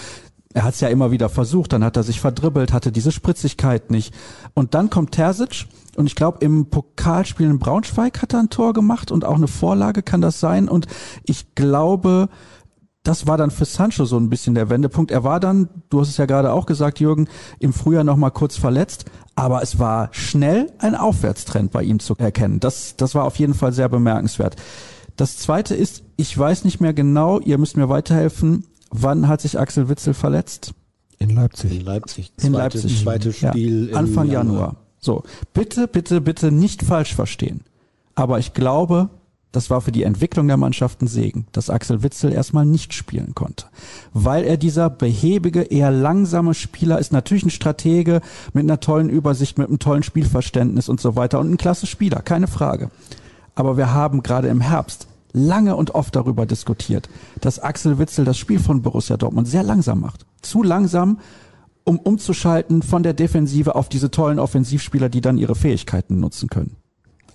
er hat es ja immer wieder versucht, dann hat er sich verdribbelt, hatte diese Spritzigkeit nicht. Und dann kommt Terzic und ich glaube im Pokalspiel in Braunschweig hat er ein Tor gemacht und auch eine Vorlage kann das sein. Und ich glaube, das war dann für Sancho so ein bisschen der Wendepunkt. Er war dann, du hast es ja gerade auch gesagt, Jürgen, im Frühjahr noch mal kurz verletzt, Aber es war schnell ein Aufwärtstrend bei ihm zu erkennen. Das, das war auf jeden Fall sehr bemerkenswert. Das zweite ist, ich weiß nicht mehr genau, ihr müsst mir weiterhelfen, wann hat sich Axel Witzel verletzt? In Leipzig. In Leipzig. In Leipzig. Zweites Spiel ja, Anfang Januar. So, bitte, bitte, bitte nicht falsch verstehen. Aber ich glaube, das war für die Entwicklung der Mannschaft ein Segen, dass Axel Witzel erstmal nicht spielen konnte. Weil er dieser behäbige, eher langsame Spieler ist, natürlich ein Stratege mit einer tollen Übersicht, mit einem tollen Spielverständnis und so weiter und ein klasse Spieler, keine Frage. Aber wir haben gerade im Herbst lange und oft darüber diskutiert, dass Axel Witzel das Spiel von Borussia Dortmund sehr langsam macht. Zu langsam, um umzuschalten von der Defensive auf diese tollen Offensivspieler, die dann ihre Fähigkeiten nutzen können.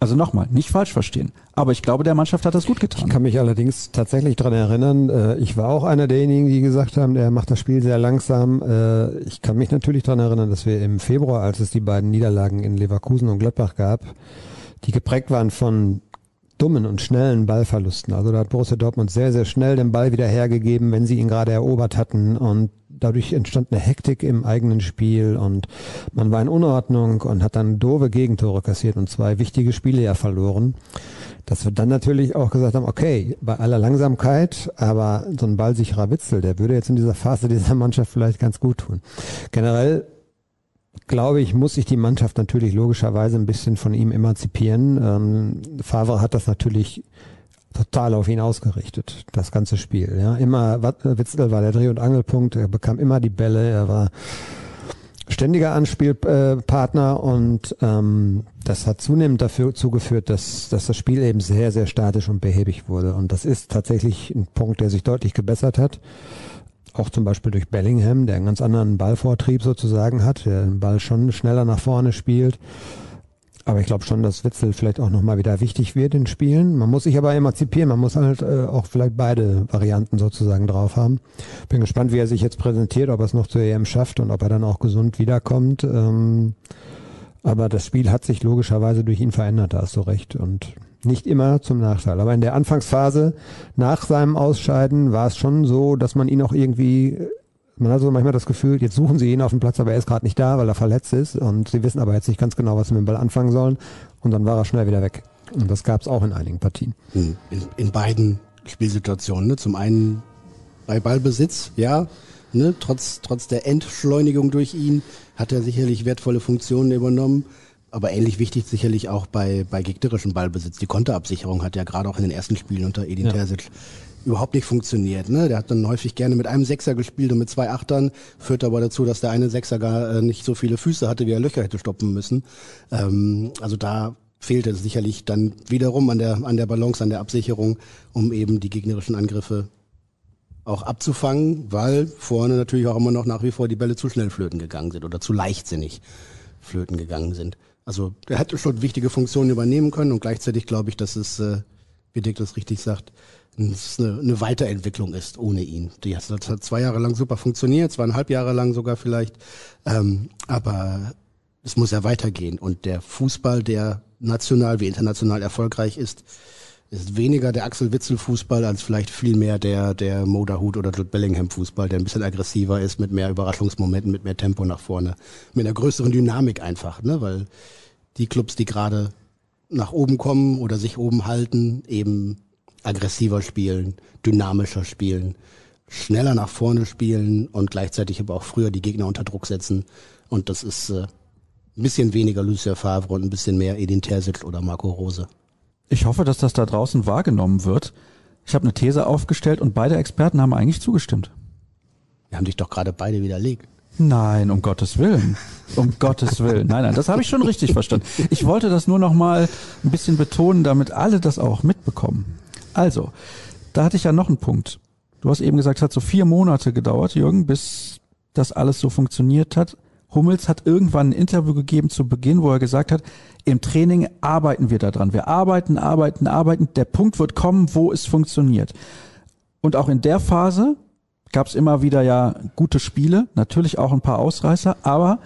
Also nochmal, nicht falsch verstehen. Aber ich glaube, der Mannschaft hat das gut getan. Ich kann mich allerdings tatsächlich dran erinnern, äh, ich war auch einer derjenigen, die gesagt haben, der macht das Spiel sehr langsam. Äh, ich kann mich natürlich dran erinnern, dass wir im Februar, als es die beiden Niederlagen in Leverkusen und Gladbach gab, die geprägt waren von dummen und schnellen Ballverlusten. Also da hat Borussia Dortmund sehr, sehr schnell den Ball wieder hergegeben, wenn sie ihn gerade erobert hatten und dadurch entstand eine Hektik im eigenen Spiel und man war in Unordnung und hat dann doofe Gegentore kassiert und zwei wichtige Spiele ja verloren. Dass wir dann natürlich auch gesagt haben, okay, bei aller Langsamkeit, aber so ein ballsicherer Witzel, der würde jetzt in dieser Phase dieser Mannschaft vielleicht ganz gut tun. Generell glaube ich, muss sich die Mannschaft natürlich logischerweise ein bisschen von ihm emanzipieren. Ähm, Favre hat das natürlich total auf ihn ausgerichtet, das ganze Spiel. Ja, immer Witzel war der Dreh- und Angelpunkt. Er bekam immer die Bälle. Er war ständiger Anspielpartner und ähm, das hat zunehmend dafür zugeführt, dass, dass das Spiel eben sehr, sehr statisch und behäbig wurde. Und das ist tatsächlich ein Punkt, der sich deutlich gebessert hat auch zum Beispiel durch Bellingham, der einen ganz anderen Ballvortrieb sozusagen hat, der den Ball schon schneller nach vorne spielt. Aber ich glaube schon, dass Witzel vielleicht auch nochmal wieder wichtig wird in Spielen. Man muss sich aber emanzipieren, man muss halt äh, auch vielleicht beide Varianten sozusagen drauf haben. Bin gespannt, wie er sich jetzt präsentiert, ob er es noch zur EM schafft und ob er dann auch gesund wiederkommt. Ähm, aber das Spiel hat sich logischerweise durch ihn verändert, da hast du recht. Und nicht immer zum Nachteil. Aber in der Anfangsphase nach seinem Ausscheiden war es schon so, dass man ihn auch irgendwie, man hat so manchmal das Gefühl, jetzt suchen sie ihn auf dem Platz, aber er ist gerade nicht da, weil er verletzt ist. Und sie wissen aber jetzt nicht ganz genau, was sie mit dem Ball anfangen sollen. Und dann war er schnell wieder weg. Und das gab es auch in einigen Partien. Hm. In, in beiden Spielsituationen. Ne? Zum einen bei Ballbesitz, ja, ne? trotz, trotz der Entschleunigung durch ihn hat er sicherlich wertvolle Funktionen übernommen aber ähnlich wichtig sicherlich auch bei, bei gegnerischem Ballbesitz. Die Konterabsicherung hat ja gerade auch in den ersten Spielen unter Edin ja. Terzic überhaupt nicht funktioniert. Ne? Der hat dann häufig gerne mit einem Sechser gespielt und mit zwei Achtern, führt aber dazu, dass der eine Sechser gar äh, nicht so viele Füße hatte, wie er Löcher hätte stoppen müssen. Ähm, also da fehlte es sicherlich dann wiederum an der, an der Balance, an der Absicherung, um eben die gegnerischen Angriffe auch abzufangen, weil vorne natürlich auch immer noch nach wie vor die Bälle zu schnell flöten gegangen sind oder zu leichtsinnig flöten gegangen sind. Also der hätte schon wichtige Funktionen übernehmen können und gleichzeitig glaube ich, dass es, äh, wie Dick das richtig sagt, eine, Weiterentwicklung ist ohne ihn. Die hat, hat zwei Jahre lang super funktioniert, zweieinhalb Jahre lang sogar vielleicht, ähm, aber es muss ja weitergehen. Und der Fußball, der national wie international erfolgreich ist, ist weniger der Axel Witzel Fußball als vielleicht viel mehr der der Moderhut oder Jude Bellingham Fußball, der ein bisschen aggressiver ist, mit mehr Überraschungsmomenten, mit mehr Tempo nach vorne, mit einer größeren Dynamik einfach, ne, weil die Clubs, die gerade nach oben kommen oder sich oben halten, eben aggressiver spielen, dynamischer spielen, schneller nach vorne spielen und gleichzeitig aber auch früher die Gegner unter Druck setzen und das ist äh, ein bisschen weniger Lucia Favre und ein bisschen mehr Edin Terzic oder Marco Rose. Ich hoffe, dass das da draußen wahrgenommen wird. Ich habe eine These aufgestellt und beide Experten haben eigentlich zugestimmt. Wir haben dich doch gerade beide widerlegt. Nein, um Gottes Willen. Um Gottes Willen. Nein, nein, das habe ich schon richtig verstanden. Ich wollte das nur noch mal ein bisschen betonen, damit alle das auch mitbekommen. Also, da hatte ich ja noch einen Punkt. Du hast eben gesagt, es hat so vier Monate gedauert, Jürgen, bis das alles so funktioniert hat. Hummels hat irgendwann ein Interview gegeben zu Beginn, wo er gesagt hat, im Training arbeiten wir daran. Wir arbeiten, arbeiten, arbeiten. Der Punkt wird kommen, wo es funktioniert. Und auch in der Phase gab es immer wieder ja gute Spiele, natürlich auch ein paar Ausreißer, aber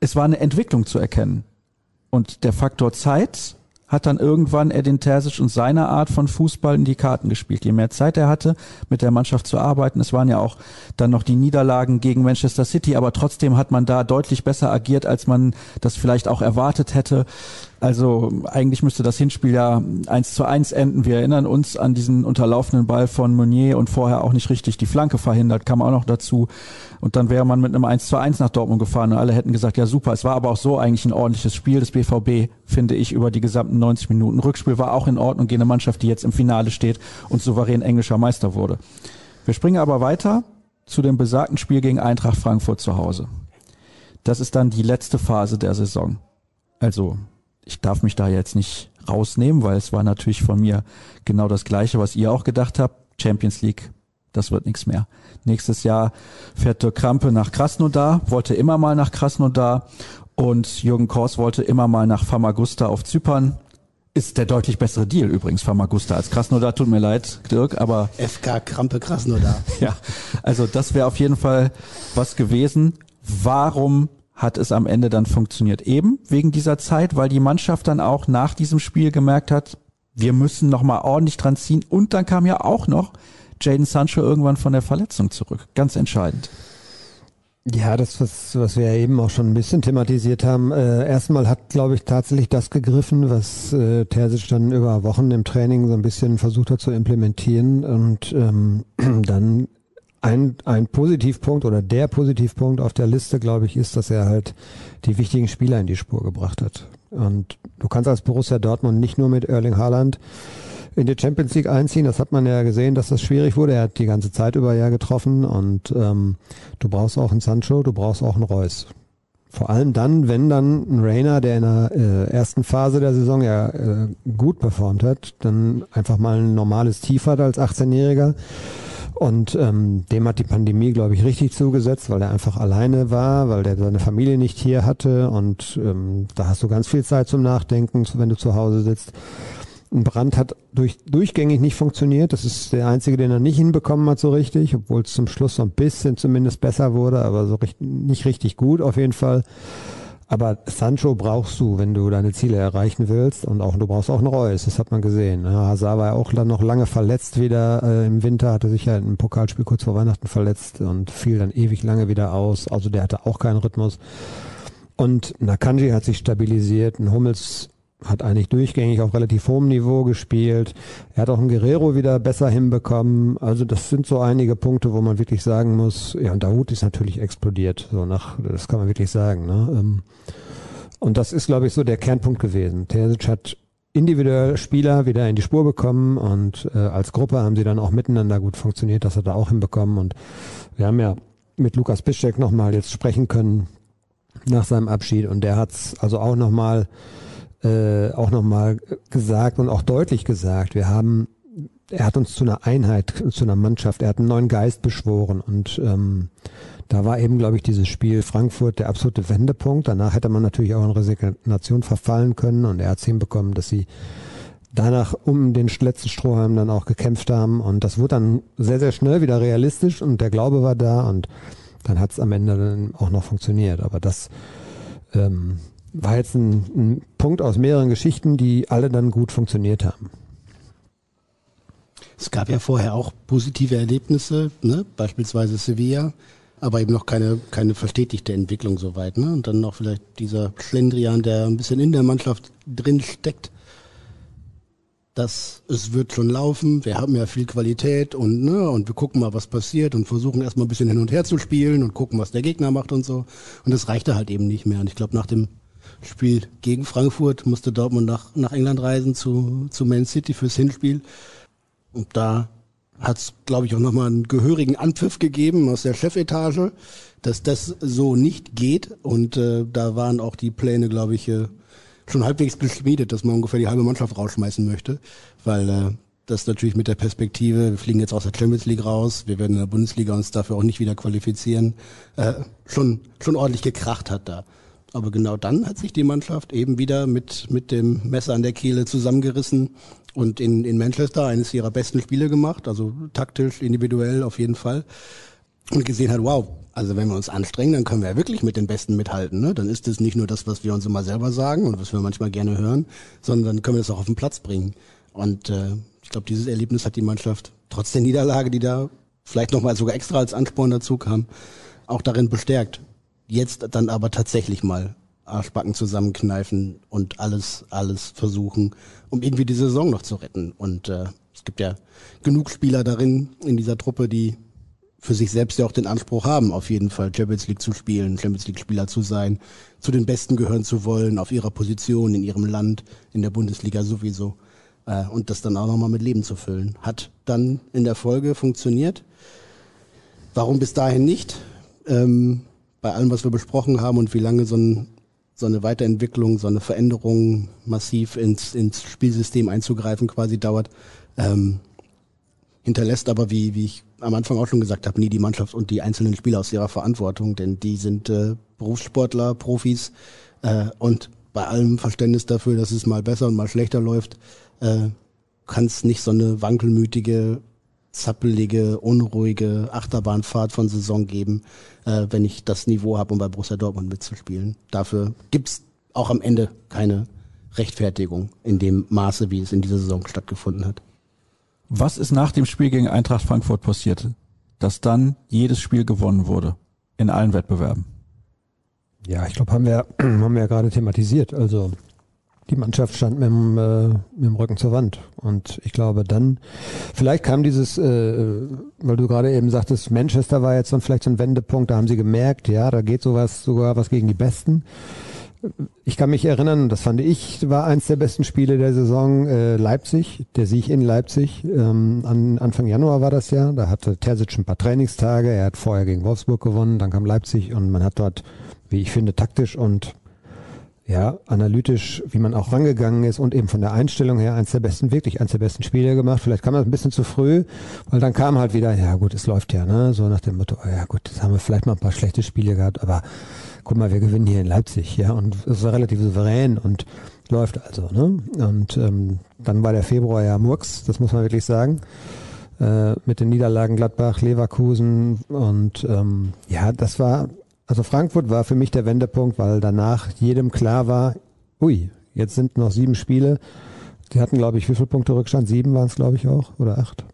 es war eine Entwicklung zu erkennen. Und der Faktor Zeit hat dann irgendwann Edin Terzic und seine Art von Fußball in die Karten gespielt. Je mehr Zeit er hatte, mit der Mannschaft zu arbeiten, es waren ja auch dann noch die Niederlagen gegen Manchester City, aber trotzdem hat man da deutlich besser agiert, als man das vielleicht auch erwartet hätte. Also eigentlich müsste das Hinspiel ja eins zu eins enden. Wir erinnern uns an diesen unterlaufenden Ball von Meunier und vorher auch nicht richtig die Flanke verhindert, kam auch noch dazu. Und dann wäre man mit einem 1 zu 1 nach Dortmund gefahren und alle hätten gesagt, ja super, es war aber auch so eigentlich ein ordentliches Spiel des BVB, finde ich, über die gesamten 90 Minuten. Rückspiel war auch in Ordnung gegen eine Mannschaft, die jetzt im Finale steht und souverän englischer Meister wurde. Wir springen aber weiter zu dem besagten Spiel gegen Eintracht Frankfurt zu Hause. Das ist dann die letzte Phase der Saison. Also ich darf mich da jetzt nicht rausnehmen, weil es war natürlich von mir genau das Gleiche, was ihr auch gedacht habt. Champions League, das wird nichts mehr. Nächstes Jahr fährt Dirk Krampe nach Krasnodar, wollte immer mal nach Krasnodar und Jürgen Kors wollte immer mal nach Famagusta auf Zypern. Ist der deutlich bessere Deal übrigens, Famagusta als Krasnodar. Tut mir leid, Dirk, aber... FK Krampe Krasnodar. ja, also das wäre auf jeden Fall was gewesen. Warum hat es am Ende dann funktioniert. Eben wegen dieser Zeit, weil die Mannschaft dann auch nach diesem Spiel gemerkt hat, wir müssen nochmal ordentlich dran ziehen. Und dann kam ja auch noch Jaden Sancho irgendwann von der Verletzung zurück. Ganz entscheidend. Ja, das, was, was wir eben auch schon ein bisschen thematisiert haben. Äh, erstmal hat, glaube ich, tatsächlich das gegriffen, was äh, Terzic dann über Wochen im Training so ein bisschen versucht hat zu implementieren. Und ähm, dann ein, ein Positivpunkt oder der Positivpunkt auf der Liste, glaube ich, ist, dass er halt die wichtigen Spieler in die Spur gebracht hat. Und du kannst als Borussia Dortmund nicht nur mit Erling Haaland in die Champions League einziehen. Das hat man ja gesehen, dass das schwierig wurde. Er hat die ganze Zeit über ja getroffen und ähm, du brauchst auch einen Sancho, du brauchst auch einen Reus. Vor allem dann, wenn dann ein Rainer, der in der äh, ersten Phase der Saison ja äh, gut performt hat, dann einfach mal ein normales Tief hat als 18-Jähriger und ähm, dem hat die Pandemie, glaube ich, richtig zugesetzt, weil er einfach alleine war, weil der seine Familie nicht hier hatte. Und ähm, da hast du ganz viel Zeit zum Nachdenken, wenn du zu Hause sitzt. Ein Brand hat durch, durchgängig nicht funktioniert. Das ist der einzige, den er nicht hinbekommen hat so richtig, obwohl es zum Schluss so ein bisschen zumindest besser wurde, aber so richtig, nicht richtig gut auf jeden Fall. Aber Sancho brauchst du, wenn du deine Ziele erreichen willst. Und auch du brauchst auch einen Reus, das hat man gesehen. Ja, Hazard war ja auch dann noch lange verletzt wieder äh, im Winter, hatte sich ja im Pokalspiel kurz vor Weihnachten verletzt und fiel dann ewig lange wieder aus. Also der hatte auch keinen Rhythmus. Und Nakanji hat sich stabilisiert, ein Hummels hat eigentlich durchgängig auf relativ hohem Niveau gespielt. Er hat auch einen Guerrero wieder besser hinbekommen. Also das sind so einige Punkte, wo man wirklich sagen muss, ja, und Dahut ist natürlich explodiert. So nach, das kann man wirklich sagen. Ne? Ähm, und das ist, glaube ich, so der Kernpunkt gewesen. Terzic hat individuell Spieler wieder in die Spur bekommen und äh, als Gruppe haben sie dann auch miteinander gut funktioniert. Das hat er auch hinbekommen. Und wir haben ja mit Lukas Piszczek nochmal jetzt sprechen können nach seinem Abschied und der hat's also auch nochmal mal äh, auch nochmal gesagt und auch deutlich gesagt, wir haben, er hat uns zu einer Einheit, zu einer Mannschaft, er hat einen neuen Geist beschworen und ähm, da war eben, glaube ich, dieses Spiel Frankfurt der absolute Wendepunkt. Danach hätte man natürlich auch in Resignation verfallen können und er hat es hinbekommen, dass sie danach um den letzten Strohhalm dann auch gekämpft haben und das wurde dann sehr, sehr schnell wieder realistisch und der Glaube war da und dann hat es am Ende dann auch noch funktioniert. Aber das ähm, war jetzt ein, ein Punkt aus mehreren Geschichten, die alle dann gut funktioniert haben. Es gab ja vorher auch positive Erlebnisse, ne? beispielsweise Sevilla, aber eben noch keine, keine verstetigte Entwicklung soweit. Ne? Und dann noch vielleicht dieser Schlendrian, der ein bisschen in der Mannschaft drin steckt, dass es wird schon laufen, wir haben ja viel Qualität und, ne, und wir gucken mal, was passiert und versuchen erstmal ein bisschen hin und her zu spielen und gucken, was der Gegner macht und so. Und das reichte halt eben nicht mehr. Und ich glaube, nach dem Spiel gegen Frankfurt musste Dortmund nach, nach England reisen zu, zu Man City fürs Hinspiel. Und da hat es, glaube ich, auch nochmal einen gehörigen Anpfiff gegeben aus der Chefetage, dass das so nicht geht. Und äh, da waren auch die Pläne, glaube ich, äh, schon halbwegs geschmiedet, dass man ungefähr die halbe Mannschaft rausschmeißen möchte, weil äh, das natürlich mit der Perspektive, wir fliegen jetzt aus der Champions League raus, wir werden in der Bundesliga uns dafür auch nicht wieder qualifizieren, äh, schon, schon ordentlich gekracht hat da. Aber genau dann hat sich die Mannschaft eben wieder mit, mit dem Messer an der Kehle zusammengerissen und in, in Manchester eines ihrer besten Spiele gemacht, also taktisch, individuell auf jeden Fall. und gesehen hat, wow, also wenn wir uns anstrengen, dann können wir ja wirklich mit den Besten mithalten. Ne? Dann ist es nicht nur das, was wir uns immer selber sagen und was wir manchmal gerne hören, sondern dann können wir das auch auf den Platz bringen. Und äh, ich glaube, dieses Erlebnis hat die Mannschaft trotz der Niederlage, die da vielleicht nochmal sogar extra als Ansporn dazu kam, auch darin bestärkt. Jetzt dann aber tatsächlich mal Arschbacken zusammenkneifen und alles, alles versuchen, um irgendwie die Saison noch zu retten. Und äh, es gibt ja genug Spieler darin in dieser Truppe, die für sich selbst ja auch den Anspruch haben, auf jeden Fall Champions League zu spielen, Champions League Spieler zu sein, zu den Besten gehören zu wollen, auf ihrer Position, in ihrem Land, in der Bundesliga sowieso. Äh, und das dann auch nochmal mit Leben zu füllen. Hat dann in der Folge funktioniert. Warum bis dahin nicht? Ähm, bei allem, was wir besprochen haben und wie lange so, ein, so eine Weiterentwicklung, so eine Veränderung massiv ins, ins Spielsystem einzugreifen quasi dauert, ähm, hinterlässt aber, wie, wie ich am Anfang auch schon gesagt habe, nie die Mannschaft und die einzelnen Spieler aus ihrer Verantwortung, denn die sind äh, Berufssportler, Profis äh, und bei allem Verständnis dafür, dass es mal besser und mal schlechter läuft, äh, kann es nicht so eine wankelmütige, zappelige, unruhige Achterbahnfahrt von Saison geben, äh, wenn ich das Niveau habe, um bei Borussia Dortmund mitzuspielen. Dafür gibt's auch am Ende keine Rechtfertigung in dem Maße, wie es in dieser Saison stattgefunden hat. Was ist nach dem Spiel gegen Eintracht Frankfurt passiert? Dass dann jedes Spiel gewonnen wurde. In allen Wettbewerben. Ja, ich glaube, haben wir, haben wir ja gerade thematisiert. Also die Mannschaft stand mit dem, äh, mit dem Rücken zur Wand. Und ich glaube dann, vielleicht kam dieses, äh, weil du gerade eben sagtest, Manchester war jetzt so vielleicht so ein Wendepunkt, da haben sie gemerkt, ja, da geht sowas sogar was gegen die Besten ich kann mich erinnern, das fand ich, war eins der besten Spiele der Saison, äh, Leipzig, der Sieg in Leipzig. Ähm, an, Anfang Januar war das ja, da hatte Terzic ein paar Trainingstage, er hat vorher gegen Wolfsburg gewonnen, dann kam Leipzig und man hat dort, wie ich finde, taktisch und ja, analytisch, wie man auch rangegangen ist und eben von der Einstellung her eins der besten, wirklich eins der besten Spiele gemacht. Vielleicht kam das ein bisschen zu früh, weil dann kam halt wieder, ja gut, es läuft ja, ne, so nach dem Motto, ja gut, jetzt haben wir vielleicht mal ein paar schlechte Spiele gehabt, aber guck mal, wir gewinnen hier in Leipzig, ja, und es war relativ souverän und läuft also, ne? Und ähm, dann war der Februar ja Murks, das muss man wirklich sagen, äh, mit den Niederlagen Gladbach, Leverkusen und ähm, ja, das war, also Frankfurt war für mich der Wendepunkt, weil danach jedem klar war, ui, jetzt sind noch sieben Spiele. Die hatten, glaube ich, wie viele Punkte Rückstand? Sieben waren es, glaube ich, auch, oder acht.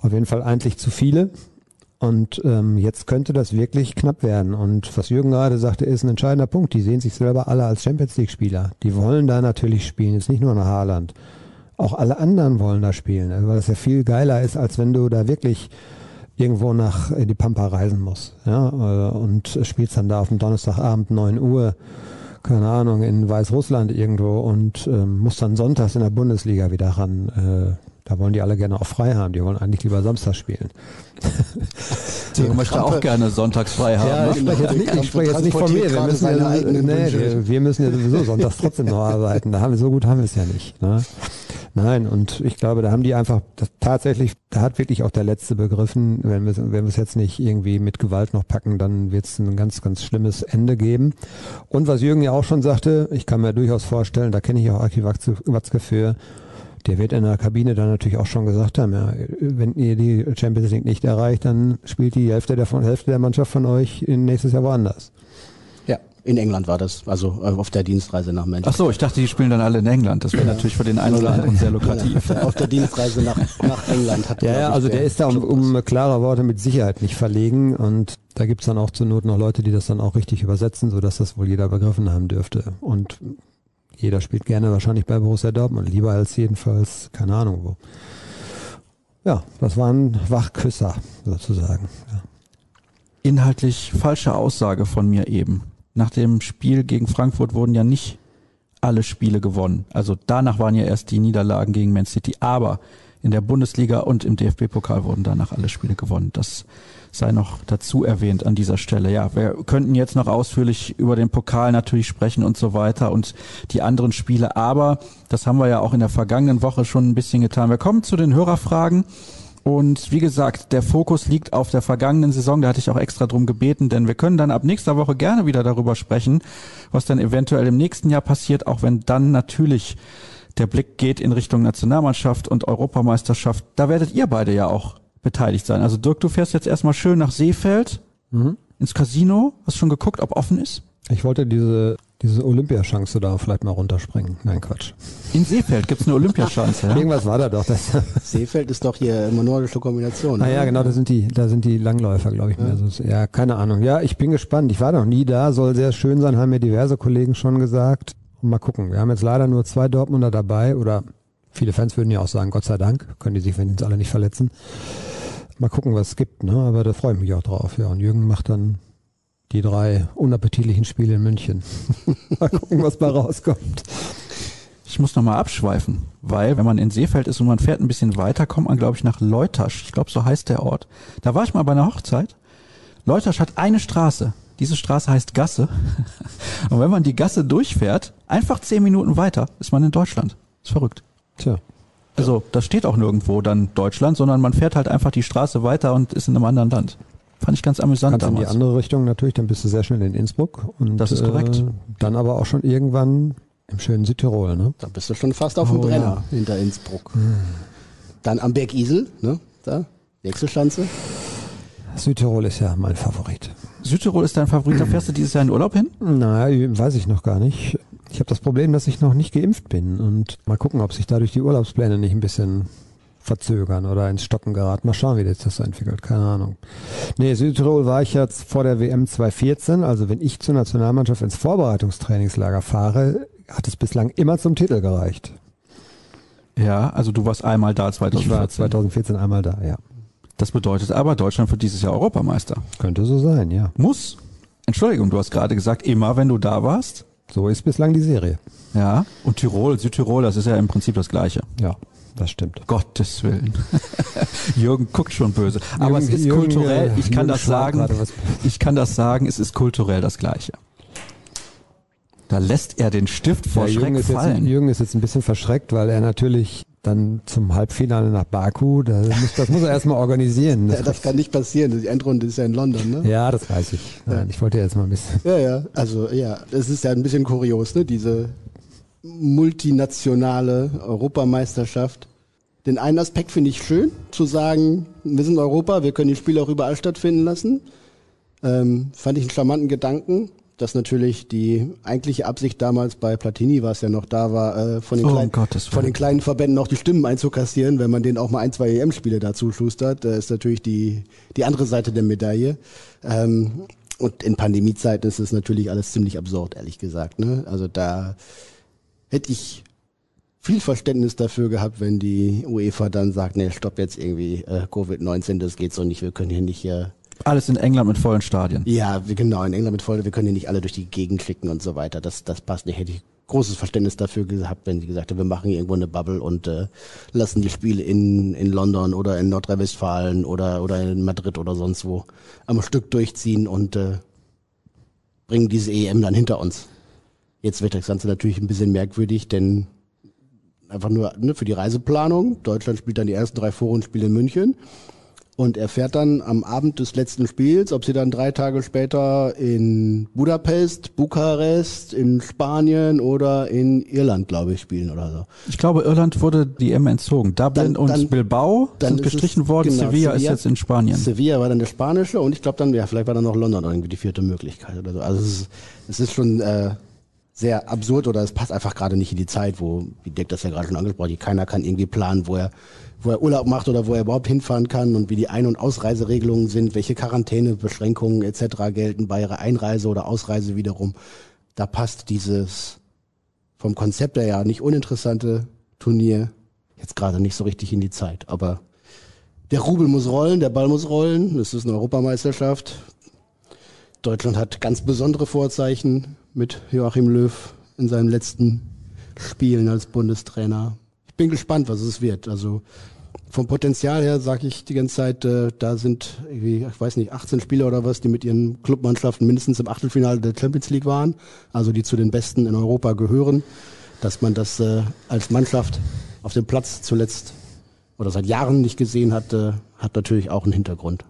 Auf jeden Fall eigentlich zu viele. Und ähm, jetzt könnte das wirklich knapp werden. Und was Jürgen gerade sagte, ist ein entscheidender Punkt. Die sehen sich selber alle als Champions League-Spieler. Die wollen da natürlich spielen, jetzt nicht nur nach Haaland. Auch alle anderen wollen da spielen, weil das ja viel geiler ist, als wenn du da wirklich irgendwo nach die Pampa reisen musst. Ja, äh, und spielst dann da auf dem Donnerstagabend 9 Uhr, keine Ahnung, in Weißrussland irgendwo und ähm, musst dann sonntags in der Bundesliga wieder ran. Äh, da wollen die alle gerne auch frei haben. Die wollen eigentlich lieber Samstag spielen. ich möchte auch gerne sonntags frei haben. Ja, ich spreche jetzt nicht, ich spreche jetzt nicht von mir. Wir müssen, ja, nee, wir müssen ja sowieso sonntags trotzdem noch arbeiten. Da haben wir, so gut haben wir es ja nicht. Ne? Nein, und ich glaube, da haben die einfach tatsächlich, da hat wirklich auch der Letzte begriffen, wenn wir, wenn es jetzt nicht irgendwie mit Gewalt noch packen, dann wird es ein ganz, ganz schlimmes Ende geben. Und was Jürgen ja auch schon sagte, ich kann mir durchaus vorstellen, da kenne ich auch Aki Watzke für, der wird in der Kabine dann natürlich auch schon gesagt haben, ja, wenn ihr die Champions League nicht erreicht, dann spielt die Hälfte der, Hälfte der Mannschaft von euch nächstes Jahr woanders. In England war das, also äh, auf der Dienstreise nach Manchester. Ach so, ich dachte, die spielen dann alle in England. Das wäre ja. natürlich für den einen oder anderen sehr lukrativ. Ja, auf der Dienstreise nach, nach England hat Ja, ja also der ist da um, um klare Worte mit Sicherheit nicht verlegen und da gibt's dann auch zur Not noch Leute, die das dann auch richtig übersetzen, sodass das wohl jeder begriffen haben dürfte. Und jeder spielt gerne wahrscheinlich bei Borussia Dortmund, lieber als jedenfalls, keine Ahnung wo. Ja, das waren Wachküsser sozusagen. Ja. Inhaltlich falsche Aussage von mir eben. Nach dem Spiel gegen Frankfurt wurden ja nicht alle Spiele gewonnen. Also danach waren ja erst die Niederlagen gegen Man City. Aber in der Bundesliga und im DFB-Pokal wurden danach alle Spiele gewonnen. Das sei noch dazu erwähnt an dieser Stelle. Ja, wir könnten jetzt noch ausführlich über den Pokal natürlich sprechen und so weiter und die anderen Spiele, aber das haben wir ja auch in der vergangenen Woche schon ein bisschen getan. Wir kommen zu den Hörerfragen. Und wie gesagt, der Fokus liegt auf der vergangenen Saison. Da hatte ich auch extra drum gebeten, denn wir können dann ab nächster Woche gerne wieder darüber sprechen, was dann eventuell im nächsten Jahr passiert, auch wenn dann natürlich der Blick geht in Richtung Nationalmannschaft und Europameisterschaft. Da werdet ihr beide ja auch beteiligt sein. Also Dirk, du fährst jetzt erstmal schön nach Seefeld ins Casino. Hast du schon geguckt, ob offen ist? Ich wollte diese, diese Olympiaschance da vielleicht mal runterspringen. Nein, Quatsch. In Seefeld gibt's eine Olympiaschanze. Ja? Irgendwas war da doch. Das, Seefeld ist doch hier immer nordische Kombination. ah ja, genau, da sind die, da sind die Langläufer, glaube ich. Mehr. Also, ja, keine Ahnung. Ja, ich bin gespannt. Ich war noch nie da, soll sehr schön sein, haben mir diverse Kollegen schon gesagt. Und mal gucken. Wir haben jetzt leider nur zwei Dortmunder dabei oder viele Fans würden ja auch sagen, Gott sei Dank, können die sich wenigstens alle nicht verletzen. Mal gucken, was es gibt, ne? Aber da freue ich mich auch drauf. Ja, und Jürgen macht dann die drei unappetitlichen Spiele in München. mal gucken, was mal rauskommt. Ich muss nochmal abschweifen, weil wenn man in Seefeld ist und man fährt ein bisschen weiter, kommt man, glaube ich, nach Leutasch. Ich glaube, so heißt der Ort. Da war ich mal bei einer Hochzeit. Leutasch hat eine Straße. Diese Straße heißt Gasse. Und wenn man die Gasse durchfährt, einfach zehn Minuten weiter, ist man in Deutschland. Ist verrückt. Tja. Also, das steht auch nirgendwo dann Deutschland, sondern man fährt halt einfach die Straße weiter und ist in einem anderen Land. Fand ich ganz amüsant Ganz in die damals. andere Richtung natürlich, dann bist du sehr schnell in Innsbruck. Und, Das ist korrekt. Äh, dann aber auch schon irgendwann im schönen Südtirol, ne? Da bist du schon fast auf dem Oh, Brenner ja. hinter Innsbruck. Dann am Berg Isel, ne? Da, Wechselschanze. Südtirol ist ja mein Favorit. Südtirol ist dein Favorit, da fährst du dieses Jahr in Urlaub hin? Na, weiß ich noch gar nicht. Ich habe das Problem, dass ich noch nicht geimpft bin und mal gucken, ob sich dadurch die Urlaubspläne nicht ein bisschen verzögern oder ins Stocken geraten. Mal schauen, wie das das so entwickelt. Keine Ahnung. Nee, Südtirol war ich jetzt vor der WM 2014. Also wenn ich zur Nationalmannschaft ins Vorbereitungstrainingslager fahre, hat es bislang immer zum Titel gereicht. Ja, also du warst einmal da Ich war 2014. 2014 einmal da, ja. Das bedeutet aber, Deutschland wird dieses Jahr Europameister. Könnte so sein, ja. Muss. Entschuldigung, du hast gerade gesagt, immer wenn du da warst. So ist bislang die Serie. Ja. Und Tirol, Südtirol, das ist ja im Prinzip das Gleiche. Ja, das stimmt. Gottes Willen. Jürgen guckt schon böse. Aber es ist Jürgen, kulturell, ich kann Jürgen das sagen, ich kann das sagen, es ist kulturell das Gleiche. Da lässt er den Stift vor Ja, Jürgen, Schreck ist jetzt, fallen. Jürgen ist jetzt ein bisschen verschreckt, weil er natürlich dann zum Halbfinale nach Baku, da muss, das muss er erstmal organisieren. Ja, das kann nicht passieren. Die Endrunde ist ja in London, ne? Ja, das weiß ich. Nein, ich wollte jetzt mal ein bisschen. Ja, ja. Also ja, es ist ja ein bisschen kurios, ne? Diese multinationale Europameisterschaft. Den einen Aspekt finde ich schön, zu sagen, wir sind Europa, wir können die Spiele auch überall stattfinden lassen. Ähm, fand ich einen charmanten Gedanken, dass natürlich die eigentliche Absicht damals bei Platini war es ja noch da war, äh, von, den Oh, kleinen, von den kleinen Verbänden auch die Stimmen einzukassieren, wenn man denen auch mal ein, zwei EM-Spiele dazu schustert, äh, ist natürlich die, die andere Seite der Medaille. Ähm, und in Pandemiezeiten ist es natürlich alles ziemlich absurd, ehrlich gesagt. Ne? Also da hätte ich viel Verständnis dafür gehabt, wenn die UEFA dann sagt, nee, stopp jetzt irgendwie äh, Covid-19, das geht so nicht, wir können hier nicht hier Alles in England mit vollen Stadien. ja, wir, genau, in England mit voll, wir können hier nicht alle durch die Gegend klicken und so weiter. Das, das passt nicht. Hätte ich großes Verständnis dafür gehabt, wenn sie gesagt hätten, wir machen hier irgendwo eine Bubble und äh, lassen die Spiele in, in London oder in Nordrhein-Westfalen oder, oder in Madrid oder sonst wo am Stück durchziehen und äh, bringen diese EM dann hinter uns. Jetzt wird das Ganze natürlich ein bisschen merkwürdig, denn einfach nur ne, für die Reiseplanung. Deutschland spielt dann die ersten drei Vorrundenspiele in München. Und er fährt dann am Abend des letzten Spiels, ob sie dann drei Tage später in Budapest, Bukarest, in Spanien oder in Irland, glaube ich, spielen oder so. Ich glaube, Irland wurde die EM entzogen. Dublin Dann- und dann- Bilbao dann sind ist es- gestrichen worden. genau, Sevilla, ist Sevilla- jetzt in Spanien. Sevilla war dann der spanische und ich glaube dann, ja, vielleicht war dann noch London irgendwie die vierte Möglichkeit oder so. Also es ist, es ist schon äh, sehr absurd oder es passt einfach gerade nicht in die Zeit, wo, wie Dirk das ja gerade schon angesprochen hat, keiner kann irgendwie planen, wo er, wo er Urlaub macht oder wo er überhaupt hinfahren kann und wie die Ein- und Ausreiseregelungen sind, welche Quarantänebeschränkungen etc. gelten bei ihrer Einreise oder Ausreise wiederum. Da passt dieses vom Konzept her ja nicht uninteressante Turnier jetzt gerade nicht so richtig in die Zeit. Aber der Rubel muss rollen, der Ball muss rollen. Es ist eine Europameisterschaft. Deutschland hat ganz besondere Vorzeichen mit Joachim Löw in seinen letzten Spielen als Bundestrainer. Ich bin gespannt, was es wird. Also vom Potenzial her sage ich die ganze Zeit, äh, da sind irgendwie, ich weiß nicht, 18 Spieler oder was, die mit ihren Clubmannschaften mindestens im Achtelfinale der Champions League waren, also die zu den Besten in Europa gehören. Dass man das äh, als Mannschaft auf dem Platz zuletzt oder seit Jahren nicht gesehen hat, äh, hat natürlich auch einen Hintergrund.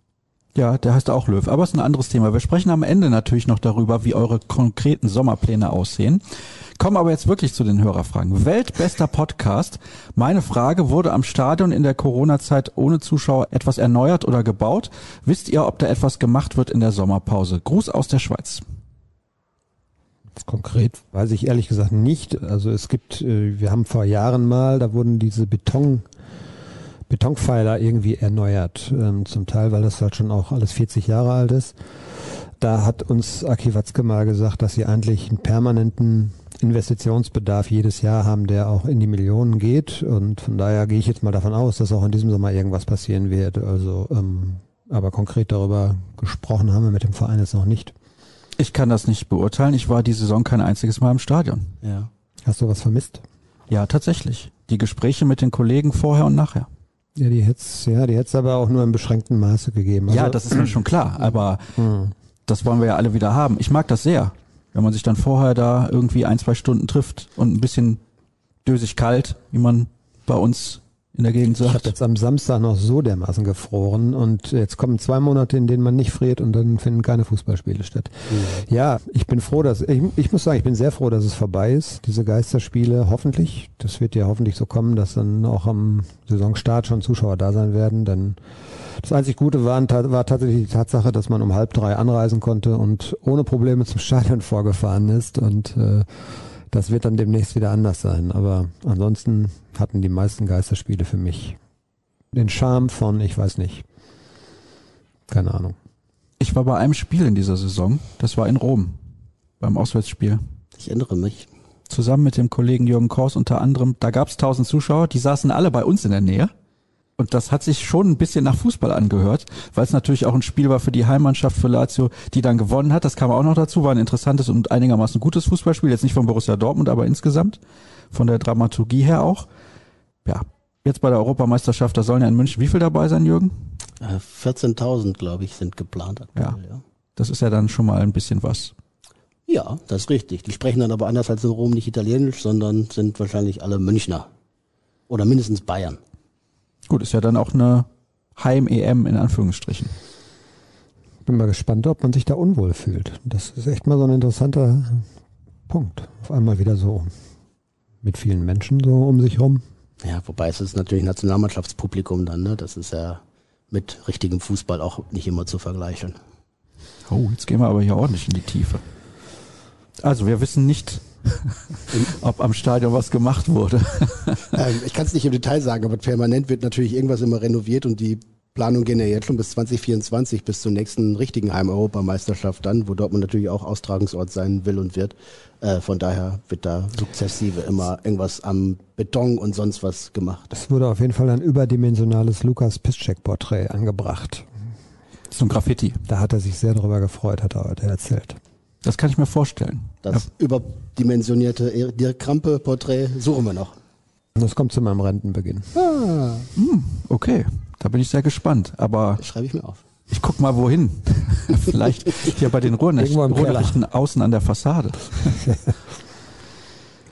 Ja, der heißt auch Löw, aber ist ein anderes Thema. Wir sprechen am Ende natürlich noch darüber, wie eure konkreten Sommerpläne aussehen. Kommen aber jetzt wirklich zu den Hörerfragen. Weltbester Podcast. Meine Frage, wurde am Stadion in der Corona-Zeit ohne Zuschauer etwas erneuert oder gebaut? Wisst ihr, ob da etwas gemacht wird in der Sommerpause? Gruß aus der Schweiz. Konkret weiß ich ehrlich gesagt nicht. Also es gibt, äh, wir haben vor Jahren mal, da wurden diese Beton Betonpfeiler irgendwie erneuert, ähm, zum Teil, weil das halt schon auch alles 40 Jahre alt ist. Da hat uns Aki Watzke mal gesagt, dass sie eigentlich einen permanenten Investitionsbedarf jedes Jahr haben, der auch in die Millionen geht. Und von daher gehe ich jetzt mal davon aus, dass auch in diesem Sommer irgendwas passieren wird. Also, ähm, aber konkret darüber gesprochen haben wir mit dem Verein jetzt noch nicht. Ich kann das nicht beurteilen. Ich war die Saison kein einziges Mal im Stadion. Ja. Hast du was vermisst? Ja, tatsächlich. Die Gespräche mit den Kollegen vorher und nachher. Ja, die hätte ja, die hätte aber auch nur in beschränktem Maße gegeben. Also, ja, das ist mir schon klar, aber das wollen wir ja alle wieder haben. Ich mag das sehr, wenn man sich dann vorher da irgendwie ein, zwei Stunden trifft und ein bisschen dösig kalt, wie man bei uns in der Gegend sagt. Ich habe jetzt am Samstag noch so dermaßen gefroren und jetzt kommen zwei Monate, in denen man nicht friert und dann finden keine Fußballspiele statt. Mhm. Ja, ich bin froh, dass ich, ich muss sagen, ich bin sehr froh, dass es vorbei ist, diese Geisterspiele. Hoffentlich, das wird ja hoffentlich so kommen, dass dann auch am Saisonstart schon Zuschauer da sein werden. Denn das einzig Gute war, war tatsächlich die Tatsache, dass man um halb drei anreisen konnte und ohne Probleme zum Stadion vorgefahren ist und äh, das wird dann demnächst wieder anders sein. Aber ansonsten hatten die meisten Geisterspiele für mich den Charme von, ich weiß nicht, keine Ahnung. Ich war bei einem Spiel in dieser Saison, das war in Rom, beim Auswärtsspiel. Ich erinnere mich. Zusammen mit dem Kollegen Jürgen Kors unter anderem, da gab es tausend Zuschauer, die saßen alle bei uns in der Nähe. Und das hat sich schon ein bisschen nach Fußball angehört, weil es natürlich auch ein Spiel war für die Heimmannschaft für Lazio, die dann gewonnen hat. Das kam auch noch dazu, war ein interessantes und einigermaßen gutes Fußballspiel. Jetzt nicht von Borussia Dortmund, aber insgesamt von der Dramaturgie her auch. Ja, jetzt bei der Europameisterschaft, da sollen ja in München wie viel dabei sein, Jürgen? 14.000, äh, glaube ich, sind geplant. Aktuell, ja. ja. Das ist ja dann schon mal ein bisschen was. Ja, das ist richtig. Die sprechen dann aber anders als in Rom nicht Italienisch, sondern sind wahrscheinlich alle Münchner. Oder mindestens Bayern. Gut, ist ja dann auch eine Heim-EM in Anführungsstrichen. Bin mal gespannt, ob man sich da unwohl fühlt. Das ist echt mal so ein interessanter Punkt. Auf einmal wieder so mit vielen Menschen so um sich rum. Ja, wobei es ist natürlich Nationalmannschaftspublikum dann, ne? Das ist ja mit richtigem Fußball auch nicht immer zu vergleichen. Oh, jetzt gehen wir aber hier ordentlich in die Tiefe. Also wir wissen nicht, ob am Stadion was gemacht wurde. ähm, ich kann es nicht im Detail sagen, aber permanent wird natürlich irgendwas immer renoviert und die Planungen gehen ja jetzt schon bis 2024, bis zur nächsten richtigen Heim-Europameisterschaft dann, wo Dortmund natürlich auch Austragungsort sein will und wird. Äh, von daher wird da sukzessive immer irgendwas am Beton und sonst was gemacht. Es wurde auf jeden Fall ein überdimensionales Lukas Piszczek-Porträt angebracht. So ein Graffiti. Da hat er sich sehr darüber gefreut, hat er heute erzählt. Das kann ich mir vorstellen. Das ja. überdimensionierte Dirk Krampe-Porträt suchen wir noch. Das kommt zu meinem Rentenbeginn. Ah. Hm, okay, da bin ich sehr gespannt. Aber das schreibe ich mir auf. Ich guck mal wohin. Vielleicht hier bei den Ruhrnächten außen an der Fassade.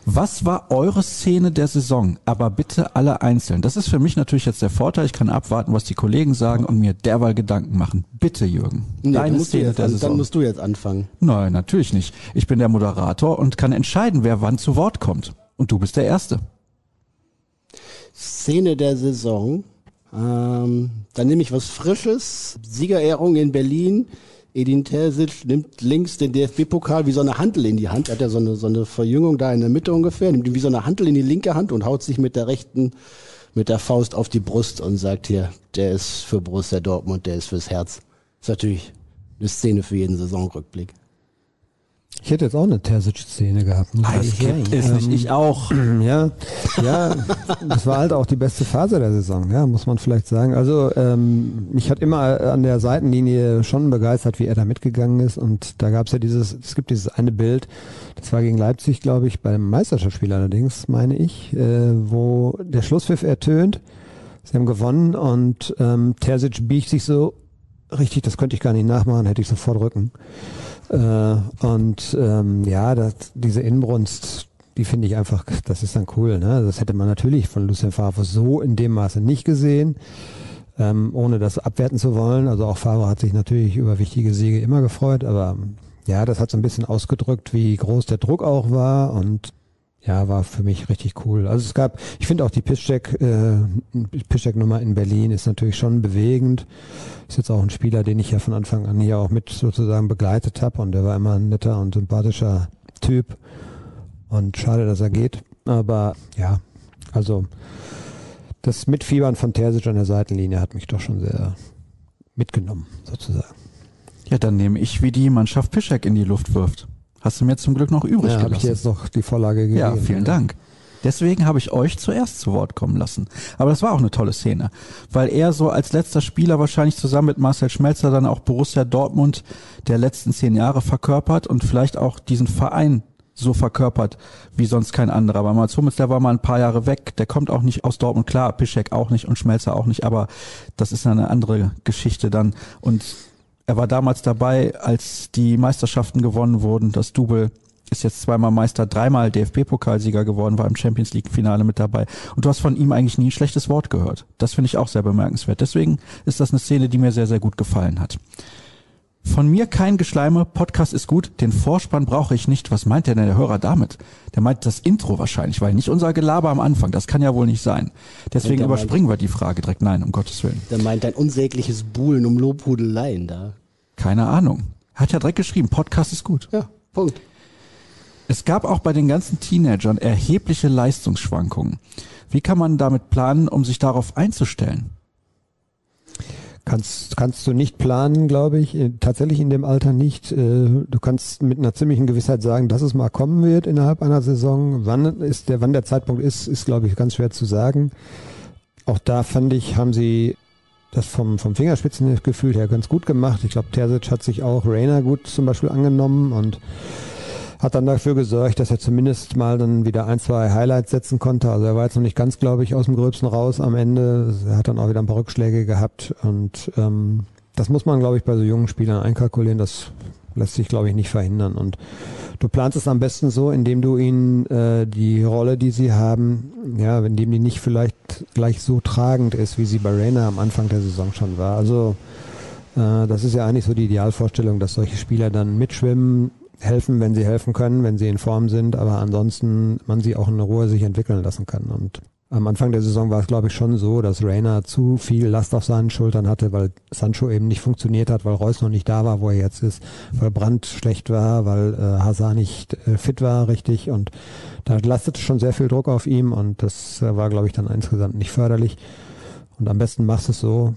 Was war eure Szene der Saison? Aber bitte alle einzeln. Das ist für mich natürlich jetzt der Vorteil. Ich kann abwarten, was die Kollegen sagen und mir derweil Gedanken machen. Bitte, Jürgen. Nee, deine Szene der an, Saison. Dann musst du jetzt anfangen. Nein, natürlich nicht. Ich bin der Moderator und kann entscheiden, wer wann zu Wort kommt. Und du bist der Erste. Szene der Saison. Ähm, dann nehme ich was Frisches. Siegerehrung in Berlin. Edin Terzic nimmt links den DFB-Pokal wie so eine Handel in die Hand. Er hat ja so eine, so eine Verjüngung da in der Mitte ungefähr, nimmt ihn wie so eine Handel in die linke Hand und haut sich mit der rechten, mit der Faust auf die Brust und sagt hier, der ist für Borussia Dortmund, der ist fürs Herz. Ist natürlich eine Szene für jeden Saisonrückblick. Ich hätte jetzt auch eine Terzic-Szene gehabt. Eiskip ist nicht, ich auch. Ja, ja, das war halt auch die beste Phase der Saison, ja, muss man vielleicht sagen. Also ähm, mich hat immer an der Seitenlinie schon begeistert, wie er da mitgegangen ist. Und da gab es ja dieses, es gibt dieses eine Bild, das war gegen Leipzig, glaube ich, beim Meisterschaftsspiel allerdings, meine ich, äh, wo der Schlusspfiff ertönt. Sie haben gewonnen und ähm, Terzic biegt sich so richtig, das könnte ich gar nicht nachmachen, hätte ich sofort Rücken. Äh, und ähm, ja, das, diese Inbrunst, die finde ich einfach, das ist dann cool. Ne? Das hätte man natürlich von Lucien Favre so in dem Maße nicht gesehen. ähm, ohne das abwerten zu wollen. Also auch Favre hat sich natürlich über wichtige Siege immer gefreut, aber ja, das hat so ein bisschen ausgedrückt, wie groß der Druck auch war und ja, war für mich richtig cool. Also es gab, ich finde auch die Piszczek, äh, Piszczek-Nummer in Berlin ist natürlich schon bewegend. Ist jetzt auch ein Spieler, den ich ja von Anfang an hier auch mit sozusagen begleitet habe und der war immer ein netter und sympathischer Typ. Und schade, dass er geht. Aber ja, also das Mitfiebern von Terzic an der Seitenlinie hat mich doch schon sehr mitgenommen, sozusagen. Ja, dann nehme ich, wie die Mannschaft Pischek in die Luft wirft. Hast du mir zum Glück noch übrig Ja, habe gelassen. ich dir jetzt noch die Vorlage gegeben. Ja, vielen Dank. Deswegen habe ich euch zuerst zu Wort kommen lassen. Aber das war auch eine tolle Szene, weil er so als letzter Spieler wahrscheinlich zusammen mit Marcel Schmelzer dann auch Borussia Dortmund der letzten zehn Jahre verkörpert und vielleicht auch diesen Verein so verkörpert wie sonst kein anderer. Weil Mats Hummels, der war mal ein paar Jahre weg, der kommt auch nicht aus Dortmund, klar, Piszek auch nicht und Schmelzer auch nicht, aber das ist eine andere Geschichte dann. Und er war damals dabei, als die Meisterschaften gewonnen wurden, das Double ist jetzt zweimal Meister, dreimal DFB-Pokalsieger geworden, war im Champions League-Finale mit dabei. Und du hast von ihm eigentlich nie ein schlechtes Wort gehört. Das finde ich auch sehr bemerkenswert. Deswegen ist das eine Szene, die mir sehr, sehr gut gefallen hat. Von mir kein Geschleime, Podcast ist gut, den Vorspann brauche ich nicht. Was meint denn der Hörer damit? Der meint das Intro wahrscheinlich, weil nicht unser Gelaber am Anfang, das kann ja wohl nicht sein. Deswegen Der meint- überspringen wir die Frage direkt. Nein, um Gottes Willen. Der meint ein unsägliches Buhlen um Lobhudeleien da. Keine Ahnung. Hat ja direkt geschrieben, Podcast ist gut. Ja, Punkt. Es gab auch bei den ganzen Teenagern erhebliche Leistungsschwankungen. Wie kann man damit planen, um sich darauf einzustellen? Kannst, kannst du nicht planen, glaube ich, tatsächlich in dem Alter nicht. Äh, Du kannst mit einer ziemlichen Gewissheit sagen, dass es mal kommen wird innerhalb einer Saison. Wann ist der, wann der Zeitpunkt ist, ist, glaube ich, ganz schwer zu sagen. Auch da fand ich, haben sie das vom, vom Fingerspitzengefühl her ganz gut gemacht. Ich glaube, Terzic hat sich auch Rainer gut zum Beispiel angenommen und hat dann dafür gesorgt, dass er zumindest mal dann wieder ein, zwei Highlights setzen konnte. Also er war jetzt noch nicht ganz, glaube ich, aus dem Gröbsten raus am Ende. Er hat dann auch wieder ein paar Rückschläge gehabt und ähm, das muss man, glaube ich, bei so jungen Spielern einkalkulieren. Das lässt sich, glaube ich, nicht verhindern. Und du planst es am besten so, indem du ihnen äh, die Rolle, die sie haben, ja, indem die nicht vielleicht gleich so tragend ist, wie sie bei Rainer am Anfang der Saison schon war. Also äh, das ist ja eigentlich so die Idealvorstellung, dass solche Spieler dann mitschwimmen, helfen, wenn sie helfen können, wenn sie in Form sind, aber ansonsten man sie auch in Ruhe sich entwickeln lassen kann. Und am Anfang der Saison war es, glaube ich, schon so, dass Rainer zu viel Last auf seinen Schultern hatte, weil Sancho eben nicht funktioniert hat, weil Reus noch nicht da war, wo er jetzt ist, weil Brandt schlecht war, weil äh, Hazard nicht äh, fit war richtig und da lastete schon sehr viel Druck auf ihm und das äh, war, glaube ich, dann insgesamt nicht förderlich. Und am besten machst du es so,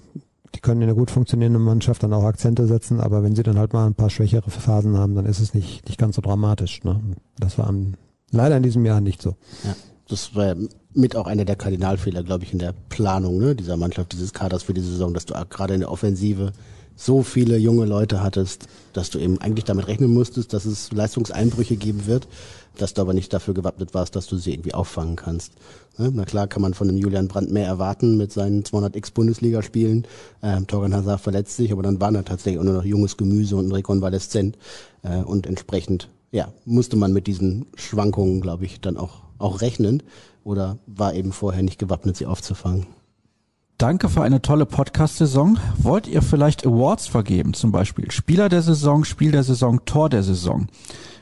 die können in einer gut funktionierenden Mannschaft dann auch Akzente setzen, aber wenn sie dann halt mal ein paar schwächere Phasen haben, dann ist es nicht, nicht ganz so dramatisch. Ne? Das war am, leider in diesem Jahr nicht so. Ja, das war mit auch einer der Kardinalfehler, glaube ich, in der Planung ne, dieser Mannschaft, dieses Kaders für die Saison, dass du gerade in der Offensive so viele junge Leute hattest, dass du eben eigentlich damit rechnen musstest, dass es Leistungseinbrüche geben wird, dass du aber nicht dafür gewappnet warst, dass du sie irgendwie auffangen kannst. Ne? Na klar kann man von dem Julian Brandt mehr erwarten mit seinen 200 x Bundesligaspielen. Ähm, Torgan Hazard verletzt sich, aber dann waren er tatsächlich auch nur noch junges Gemüse und rekonvaleszent äh, und entsprechend ja, musste man mit diesen Schwankungen, glaube ich, dann auch, auch rechnen oder war eben vorher nicht gewappnet, sie aufzufangen. Danke für eine tolle Podcast-Saison. Wollt ihr vielleicht Awards vergeben? Zum Beispiel Spieler der Saison, Spiel der Saison, Tor der Saison.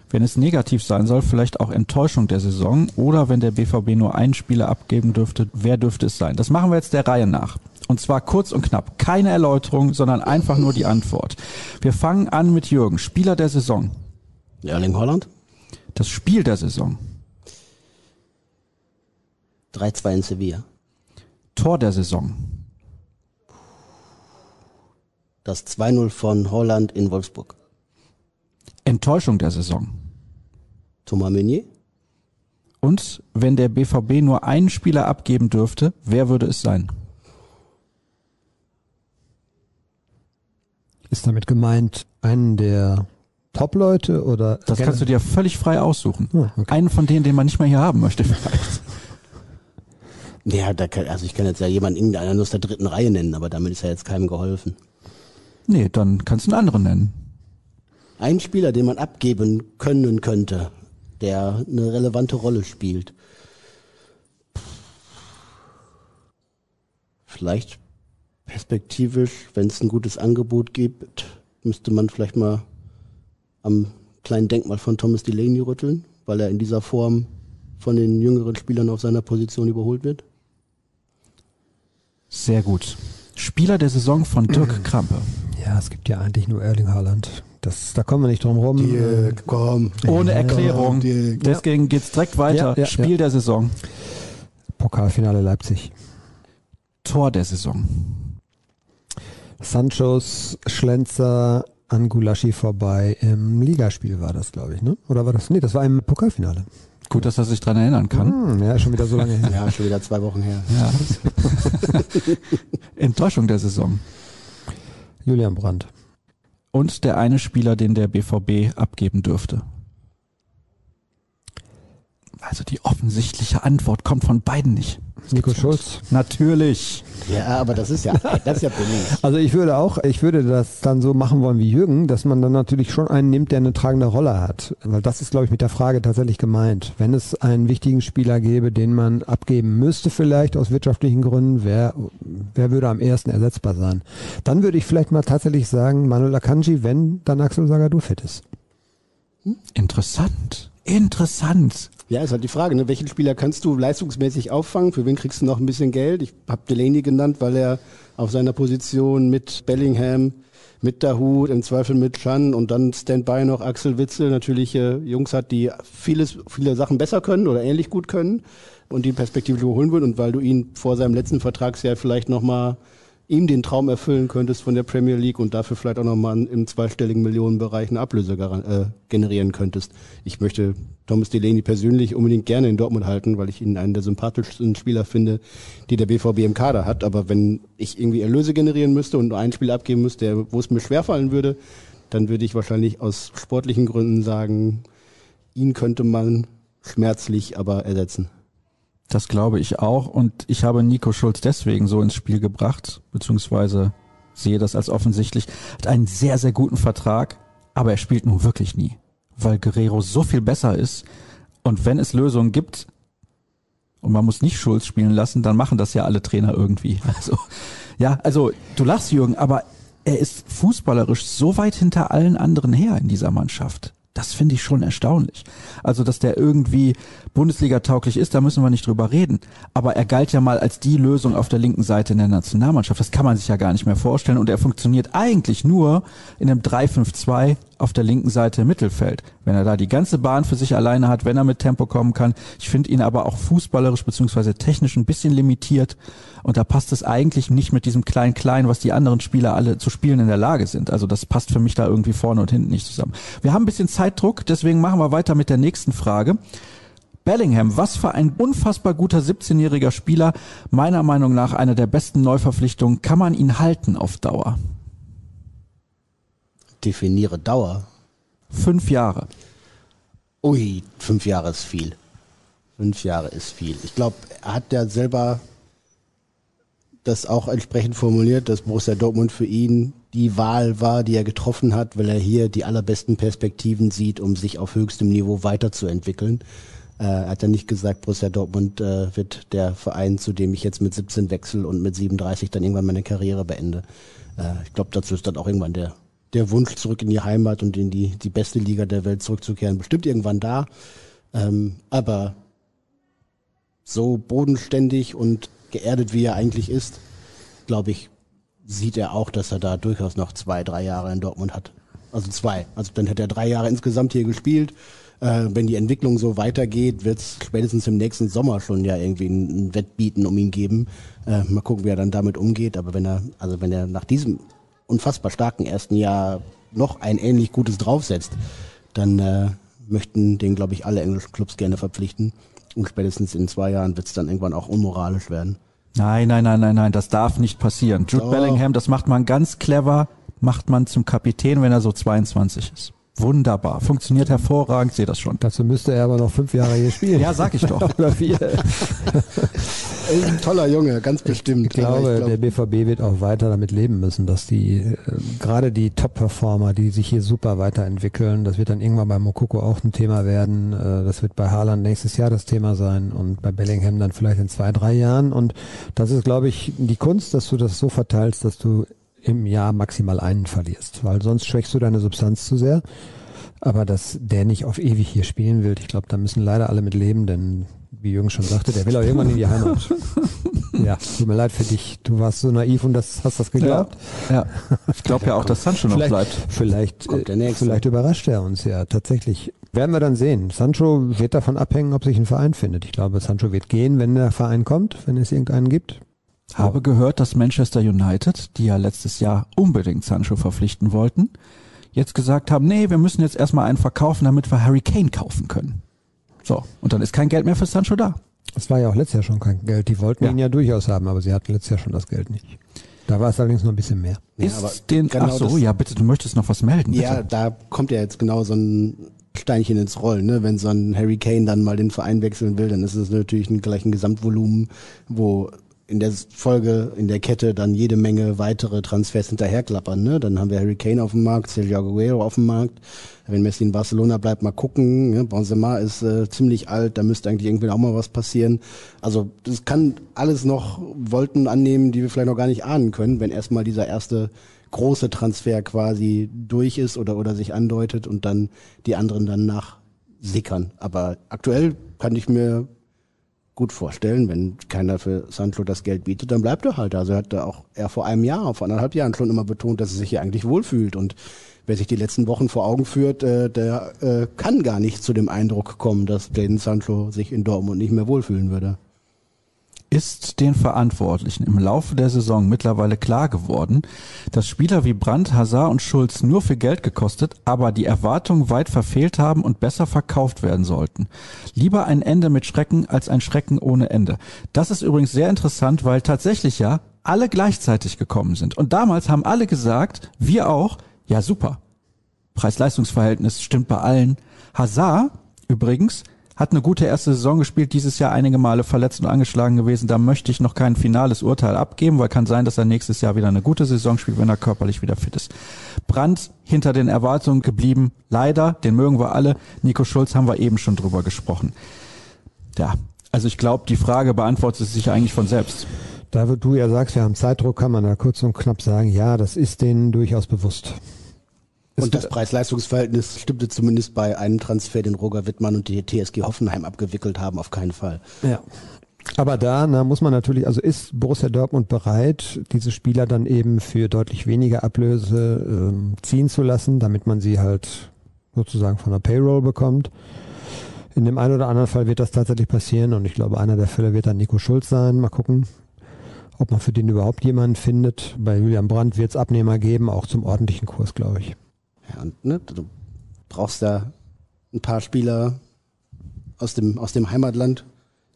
Wenn es negativ sein soll, vielleicht auch Enttäuschung der Saison oder wenn der BVB nur einen Spieler abgeben dürfte, wer dürfte es sein? Das machen wir jetzt der Reihe nach. Und zwar kurz und knapp. Keine Erläuterung, sondern einfach nur die Antwort. Wir fangen an mit Jürgen. Spieler der Saison. Erling Holland? Das Spiel der Saison. 3-2 in Sevilla. Tor der Saison. Das 2-0 von Holland in Wolfsburg. Enttäuschung der Saison. Thomas Meunier? Und wenn der BVB nur einen Spieler abgeben dürfte, wer würde es sein? Ist damit gemeint einen der Top-Leute oder? Das kannst du dir völlig frei aussuchen. Ah, okay. Einen von denen, den man nicht mehr hier haben möchte vielleicht. Ja, da kann, also ich kann jetzt ja jemanden irgendeiner aus der dritten Reihe nennen, aber damit ist ja jetzt keinem geholfen. Nee, dann kannst du einen anderen nennen. Ein Spieler, den man abgeben können könnte, der eine relevante Rolle spielt. Vielleicht perspektivisch, wenn es ein gutes Angebot gibt, müsste man vielleicht mal am kleinen Denkmal von Thomas Delaney rütteln, weil er in dieser Form von den jüngeren Spielern auf seiner Position überholt wird. Sehr gut. Spieler der Saison von Dirk Krampe. Ja, es gibt ja eigentlich nur Erling Haaland. Das, da kommen wir nicht drum rum. Dirk, komm. Ohne Erklärung. Dirk. Deswegen geht's direkt weiter. Ja, ja, Spiel ja. der Saison. Pokalfinale Leipzig. Tor der Saison. Sanchos Schlenzer an Gulaschi vorbei. Im Ligaspiel war das, glaube ich, ne? Oder war das? Nee, das war im Pokalfinale. Gut, dass er sich dran erinnern kann. Hm, ja, schon wieder so lange her. Ja, schon wieder zwei Wochen her. Ja. Enttäuschung der Saison. Julian Brandt. Und der eine Spieler, den der BVB abgeben dürfte. Also die offensichtliche Antwort kommt von beiden nicht. Nico Schulz. Natürlich. Ja, aber das ist ja, das ist ja billig. Also ich würde auch, ich würde das dann so machen wollen wie Jürgen, dass man dann natürlich schon einen nimmt, der eine tragende Rolle hat. Weil das ist, glaube ich, mit der Frage tatsächlich gemeint. Wenn es einen wichtigen Spieler gäbe, den man abgeben müsste, vielleicht aus wirtschaftlichen Gründen, wer, wer würde am ersten ersetzbar sein? Dann würde ich vielleicht mal tatsächlich sagen, Manuel Akanji, wenn dann Axel Sagadou fit ist. Interessant. Interessant. Ja, ist halt die Frage, ne? welchen Spieler kannst du leistungsmäßig auffangen? Für wen kriegst du noch ein bisschen Geld? Ich habe Delaney genannt, weil er auf seiner Position mit Bellingham, mit Dahut, im Zweifel mit Chan und dann Standby noch Axel Witzel natürlich äh, Jungs hat, die vieles, viele Sachen besser können oder ähnlich gut können und die Perspektive überholen würden und weil du ihn vor seinem letzten Vertragsjahr vielleicht nochmal ihm den Traum erfüllen könntest von der Premier League und dafür vielleicht auch nochmal im zweistelligen Millionenbereich eine Ablöse äh, generieren könntest. Ich möchte Thomas Delaney persönlich unbedingt gerne in Dortmund halten, weil ich ihn einen der sympathischsten Spieler finde, die der BVB im Kader hat. Aber wenn ich irgendwie Erlöse generieren müsste und nur ein Spiel abgeben müsste, wo es mir schwerfallen würde, dann würde ich wahrscheinlich aus sportlichen Gründen sagen, ihn könnte man schmerzlich aber ersetzen. Das glaube ich auch. Und ich habe Nico Schulz deswegen so ins Spiel gebracht, beziehungsweise sehe das als offensichtlich. Hat einen sehr, sehr guten Vertrag, aber er spielt nun wirklich nie, weil Guerrero so viel besser ist. Und wenn es Lösungen gibt, und man muss nicht Schulz spielen lassen, dann machen das ja alle Trainer irgendwie. Also, ja, also du lachst, Jürgen, aber er ist fußballerisch so weit hinter allen anderen her in dieser Mannschaft. Das finde ich schon erstaunlich. Also, dass der irgendwie Bundesliga tauglich ist, da müssen wir nicht drüber reden. Aber er galt ja mal als die Lösung auf der linken Seite in der Nationalmannschaft. Das kann man sich ja gar nicht mehr vorstellen. Und er funktioniert eigentlich nur in einem 3-5-2 auf der linken Seite Mittelfeld. Wenn er da die ganze Bahn für sich alleine hat, wenn er mit Tempo kommen kann. Ich finde ihn aber auch fußballerisch beziehungsweise technisch ein bisschen limitiert. Und da passt es eigentlich nicht mit diesem Klein-Klein, was die anderen Spieler alle zu spielen in der Lage sind. Also das passt für mich da irgendwie vorne und hinten nicht zusammen. Wir haben ein bisschen Zeitdruck, deswegen machen wir weiter mit der nächsten Frage. Bellingham, was für ein unfassbar guter 17-jähriger Spieler. Meiner Meinung nach eine der besten Neuverpflichtungen. Kann man ihn halten auf Dauer? Definiere Dauer. Fünf Jahre. Ui, fünf Jahre ist viel. Fünf Jahre ist viel. Ich glaube, er hat ja selber das auch entsprechend formuliert, dass Borussia Dortmund für ihn die Wahl war, die er getroffen hat, weil er hier die allerbesten Perspektiven sieht, um sich auf höchstem Niveau weiterzuentwickeln. Äh, er hat ja nicht gesagt, Borussia Dortmund äh, wird der Verein, zu dem ich jetzt mit 17 wechsel und mit 37 dann irgendwann meine Karriere beende. Äh, ich glaube, dazu ist dann auch irgendwann der, der Wunsch zurück in die Heimat und in die, die beste Liga der Welt zurückzukehren, bestimmt irgendwann da. Ähm, aber so bodenständig und geerdet, wie er eigentlich ist, glaube ich, sieht er auch, dass er da durchaus noch zwei, drei Jahre in Dortmund hat. Also zwei. Also dann hätte er drei Jahre insgesamt hier gespielt. Äh, wenn die Entwicklung so weitergeht, wird es spätestens im nächsten Sommer schon ja irgendwie ein, Wettbieten um ihn geben. Äh, mal gucken, wie er dann damit umgeht. Aber wenn er, also wenn er nach diesem unfassbar starken ersten Jahr noch ein ähnlich gutes draufsetzt, dann äh, möchten den, glaube ich, alle englischen Clubs gerne verpflichten. Und spätestens in zwei Jahren wird es dann irgendwann auch unmoralisch werden. Nein, nein, nein, nein, nein, das darf nicht passieren. Jude Doch. Bellingham, das macht man ganz clever, macht man zum Kapitän, wenn er so 22 ist. Wunderbar. Funktioniert hervorragend, sehe das schon. Dazu müsste er aber noch fünf Jahre hier spielen. Ja, sag ich doch. Oder vier. Ist ein toller Junge, ganz bestimmt. Ich glaube, ich glaub, der BVB wird auch weiter damit leben müssen, dass die äh, gerade die Top-Performer, die sich hier super weiterentwickeln, das wird dann irgendwann bei Mokoko auch ein Thema werden. Äh, das wird bei Haaland nächstes Jahr das Thema sein und bei Bellingham dann vielleicht in zwei, drei Jahren. Und das ist, glaube ich, die Kunst, dass du das so verteilst, dass du im Jahr maximal einen verlierst, weil sonst schwächst du deine Substanz zu sehr. Aber dass der nicht auf ewig hier spielen will, ich glaube, da müssen leider alle mit leben, denn wie Jürgen schon sagte, der will auch irgendwann in die Heimat. ja, tut mir leid für dich. Du warst so naiv und das, hast das geglaubt. Ja. Ich glaube ja auch, dass Sancho noch Vielleicht, bleibt. vielleicht, Kommt der äh, Nächste. vielleicht überrascht er uns ja tatsächlich. Werden wir dann sehen. Sancho wird davon abhängen, ob sich ein Verein findet. Ich glaube, Sancho wird gehen, wenn der Verein kommt, wenn es irgendeinen gibt. Habe gehört, dass Manchester United, die ja letztes Jahr unbedingt Sancho verpflichten wollten, jetzt gesagt haben, nee, wir müssen jetzt erstmal einen verkaufen, damit wir Harry Kane kaufen können. So, und dann ist kein Geld mehr für Sancho da. Es war ja auch letztes Jahr schon kein Geld. Die wollten Ja. ihn ja durchaus haben, aber sie hatten letztes Jahr schon das Geld nicht. Da war es allerdings noch ein bisschen mehr. Ja, ist aber den, genau ach so, das- ja, bitte, du möchtest noch was melden. Bitte. Ja, da kommt ja jetzt genau so ein Steinchen ins Rollen. Ne? Wenn so ein Harry Kane dann mal den Verein wechseln will, dann ist es natürlich ein gleichen Gesamtvolumen, wo in der Folge, in der Kette dann jede Menge weitere Transfers hinterherklappern. Ne? Dann haben wir Harry Kane auf dem Markt, Sergio Aguero auf dem Markt. Wenn Messi in Barcelona bleibt, mal gucken. Ne? Benzema ist äh, ziemlich alt, da müsste eigentlich irgendwie auch mal was passieren. Also das kann alles noch Wolken annehmen, die wir vielleicht noch gar nicht ahnen können, wenn erstmal dieser erste große Transfer quasi durch ist oder, oder sich andeutet und dann die anderen dann nachsickern. Aber aktuell kann ich mir gut vorstellen, wenn keiner für Sancho das Geld bietet, dann bleibt er halt. Also er hat da auch er vor einem Jahr, vor anderthalb Jahren schon immer betont, dass er sich hier eigentlich wohlfühlt. Und wer sich die letzten Wochen vor Augen führt, äh, der äh, kann gar nicht zu dem Eindruck kommen, dass Jadon Sancho sich in Dortmund nicht mehr wohlfühlen würde. Ist den Verantwortlichen im Laufe der Saison mittlerweile klar geworden, dass Spieler wie Brandt, Hazard und Schulz nur viel Geld gekostet, aber die Erwartungen weit verfehlt haben und besser verkauft werden sollten. Lieber ein Ende mit Schrecken als ein Schrecken ohne Ende. Das ist übrigens sehr interessant, weil tatsächlich ja alle gleichzeitig gekommen sind. Und damals haben alle gesagt, wir auch, ja super. Preis-Leistungs-Verhältnis stimmt bei allen. Hazard übrigens hat eine gute erste Saison gespielt, dieses Jahr einige Male verletzt und angeschlagen gewesen. Da möchte ich noch kein finales Urteil abgeben, weil kann sein, dass er nächstes Jahr wieder eine gute Saison spielt, wenn er körperlich wieder fit ist. Brandt hinter den Erwartungen geblieben, leider, den mögen wir alle. Nico Schulz haben wir eben schon drüber gesprochen. Ja, also ich glaube, die Frage beantwortet sich eigentlich von selbst. Da du ja sagst, wir haben Zeitdruck, kann man da kurz und knapp sagen, ja, das ist denen durchaus bewusst. Und das Preis-Leistungs-Verhältnis stimmte zumindest bei einem Transfer, den Roger Wittmann und die TSG Hoffenheim abgewickelt haben, auf keinen Fall. Ja. Aber da na, muss man natürlich, also ist Borussia Dortmund bereit, diese Spieler dann eben für deutlich weniger Ablöse ähm, ziehen zu lassen, damit man sie halt sozusagen von der Payroll bekommt. In dem einen oder anderen Fall wird das tatsächlich passieren und ich glaube, einer der Fälle wird dann Nico Schulz sein. Mal gucken, ob man für den überhaupt jemanden findet. Bei Julian Brandt wird es Abnehmer geben, auch zum ordentlichen Kurs, glaube ich. Ja, und ne, du brauchst da ein paar Spieler aus dem, aus dem Heimatland,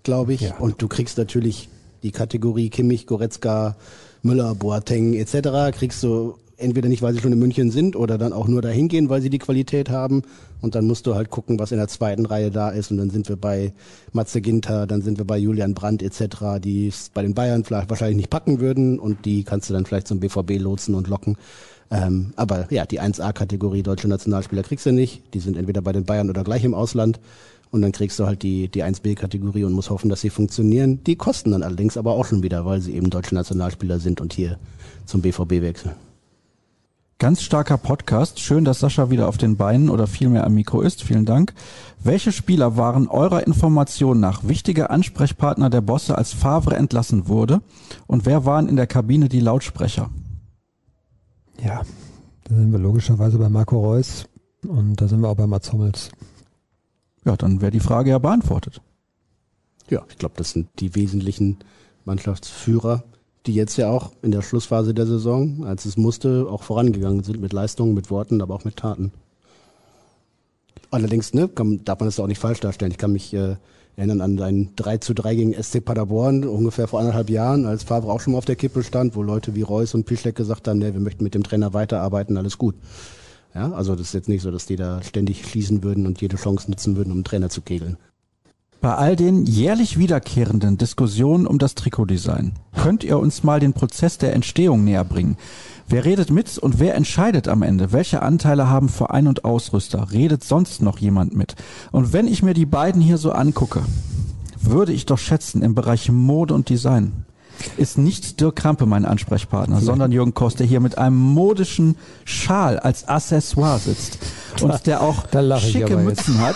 glaube ich. Ja. Und du kriegst natürlich die Kategorie Kimmich, Goretzka, Müller, Boateng etc. kriegst du entweder nicht, weil sie schon in München sind oder dann auch nur dahin gehen, weil sie die Qualität haben. Und dann musst du halt gucken, was in der zweiten Reihe da ist. Und dann sind wir bei Matze Ginter, dann sind wir bei Julian Brandt etc., die es bei den Bayern vielleicht wahrscheinlich nicht packen würden. Und die kannst du dann vielleicht zum BVB lotsen und locken. Ähm, aber ja, die 1A-Kategorie deutsche Nationalspieler kriegst du nicht. Die sind entweder bei den Bayern oder gleich im Ausland. Und dann kriegst du halt die, die 1B-Kategorie und musst hoffen, dass sie funktionieren. Die kosten dann allerdings aber auch schon wieder, weil sie eben deutsche Nationalspieler sind und hier zum BVB wechseln. Ganz starker Podcast. Schön, dass Sascha wieder auf den Beinen oder vielmehr am Mikro ist. Vielen Dank. Welche Spieler waren eurer Information nach wichtige Ansprechpartner der Bosse, als Favre entlassen wurde? Und wer waren in der Kabine die Lautsprecher? Ja, da sind wir logischerweise bei Marco Reus und da sind wir auch bei Mats Hummels. Ja, dann wäre die Frage ja beantwortet. Ja, ich glaube, das sind die wesentlichen Mannschaftsführer, die jetzt ja auch in der Schlussphase der Saison, als es musste, auch vorangegangen sind mit Leistungen, mit Worten, aber auch mit Taten. Allerdings, ne, kann, darf man das auch nicht falsch darstellen. Ich kann mich äh, erinnern an ein 3 zu 3 gegen SC Paderborn, ungefähr vor anderthalb Jahren, als Favre auch schon mal auf der Kippe stand, wo Leute wie Reus und Pischleck gesagt haben, ne, wir möchten mit dem Trainer weiterarbeiten, alles gut. Ja, also das ist jetzt nicht so, dass die da ständig schließen würden und jede Chance nutzen würden, um einen Trainer zu kegeln. Bei all den jährlich wiederkehrenden Diskussionen um das Trikotdesign, könnt ihr uns mal den Prozess der Entstehung näher bringen? Wer redet mit und wer entscheidet am Ende? Welche Anteile haben Verein und Ausrüster? Redet sonst noch jemand mit? Und wenn ich mir die beiden hier so angucke, würde ich doch schätzen, im Bereich Mode und Design ist nicht Dirk Krampe mein Ansprechpartner, sondern Jürgen Kost, der hier mit einem modischen Schal als Accessoire sitzt und der auch schicke jetzt. Mützen hat.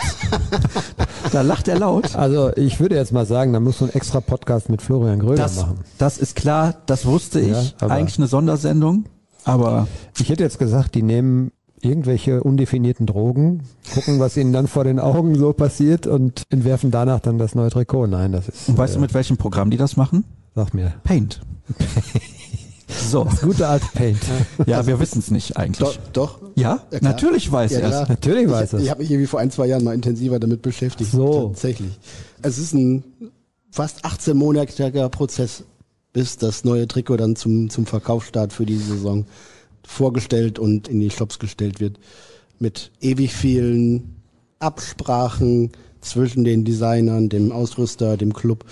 da lacht er laut. Also ich würde jetzt mal sagen, da musst du einen extra Podcast mit Florian Gröder Das, machen. das ist klar, das wusste Ja, ich. aber- Eigentlich eine Sondersendung, aber Ich hätte jetzt gesagt, die nehmen irgendwelche undefinierten Drogen, gucken, was ihnen dann vor den Augen so passiert und entwerfen danach dann das neue Trikot. Nein, das ist. und weißt äh, du mit welchem Programm die das machen? Sag mir. Paint. so, Gute alte Paint. ja, wir wissen es nicht eigentlich. Doch, doch. Ja, Ja, natürlich weiß Ja, er es. Natürlich weiß ich, es. Ich habe mich irgendwie vor ein, zwei Jahren mal intensiver damit beschäftigt. So. Tatsächlich. Es ist ein fast 18-monatiger Prozess, bis das neue Trikot dann zum, zum Verkaufsstart für die Saison vorgestellt und in die Shops gestellt wird. Mit ewig vielen Absprachen zwischen den Designern, dem Ausrüster, dem Club.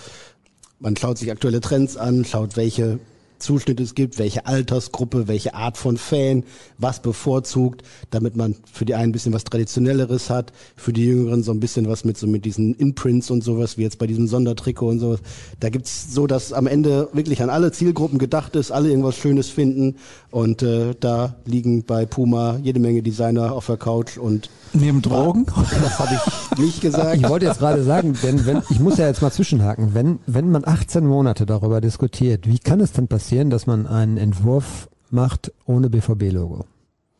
Man schaut sich aktuelle Trends an, schaut, welche Zuschnitte es gibt, welche Altersgruppe, welche Art von Fan, was bevorzugt, damit man für die einen ein bisschen was Traditionelleres hat, für die Jüngeren so ein bisschen was mit so mit diesen Imprints und sowas, wie jetzt bei diesem Sondertrikot und sowas. Da gibt's so, dass am Ende wirklich an alle Zielgruppen gedacht ist, alle irgendwas Schönes finden und äh, da liegen bei Puma jede Menge Designer auf der Couch und Neben Drogen? das habe ich nicht gesagt. Ich wollte jetzt gerade sagen, denn wenn, ich muss ja jetzt mal zwischenhaken, wenn, wenn man 18 Monate darüber diskutiert, wie kann es dann passieren, dass man einen Entwurf macht ohne BVB-Logo?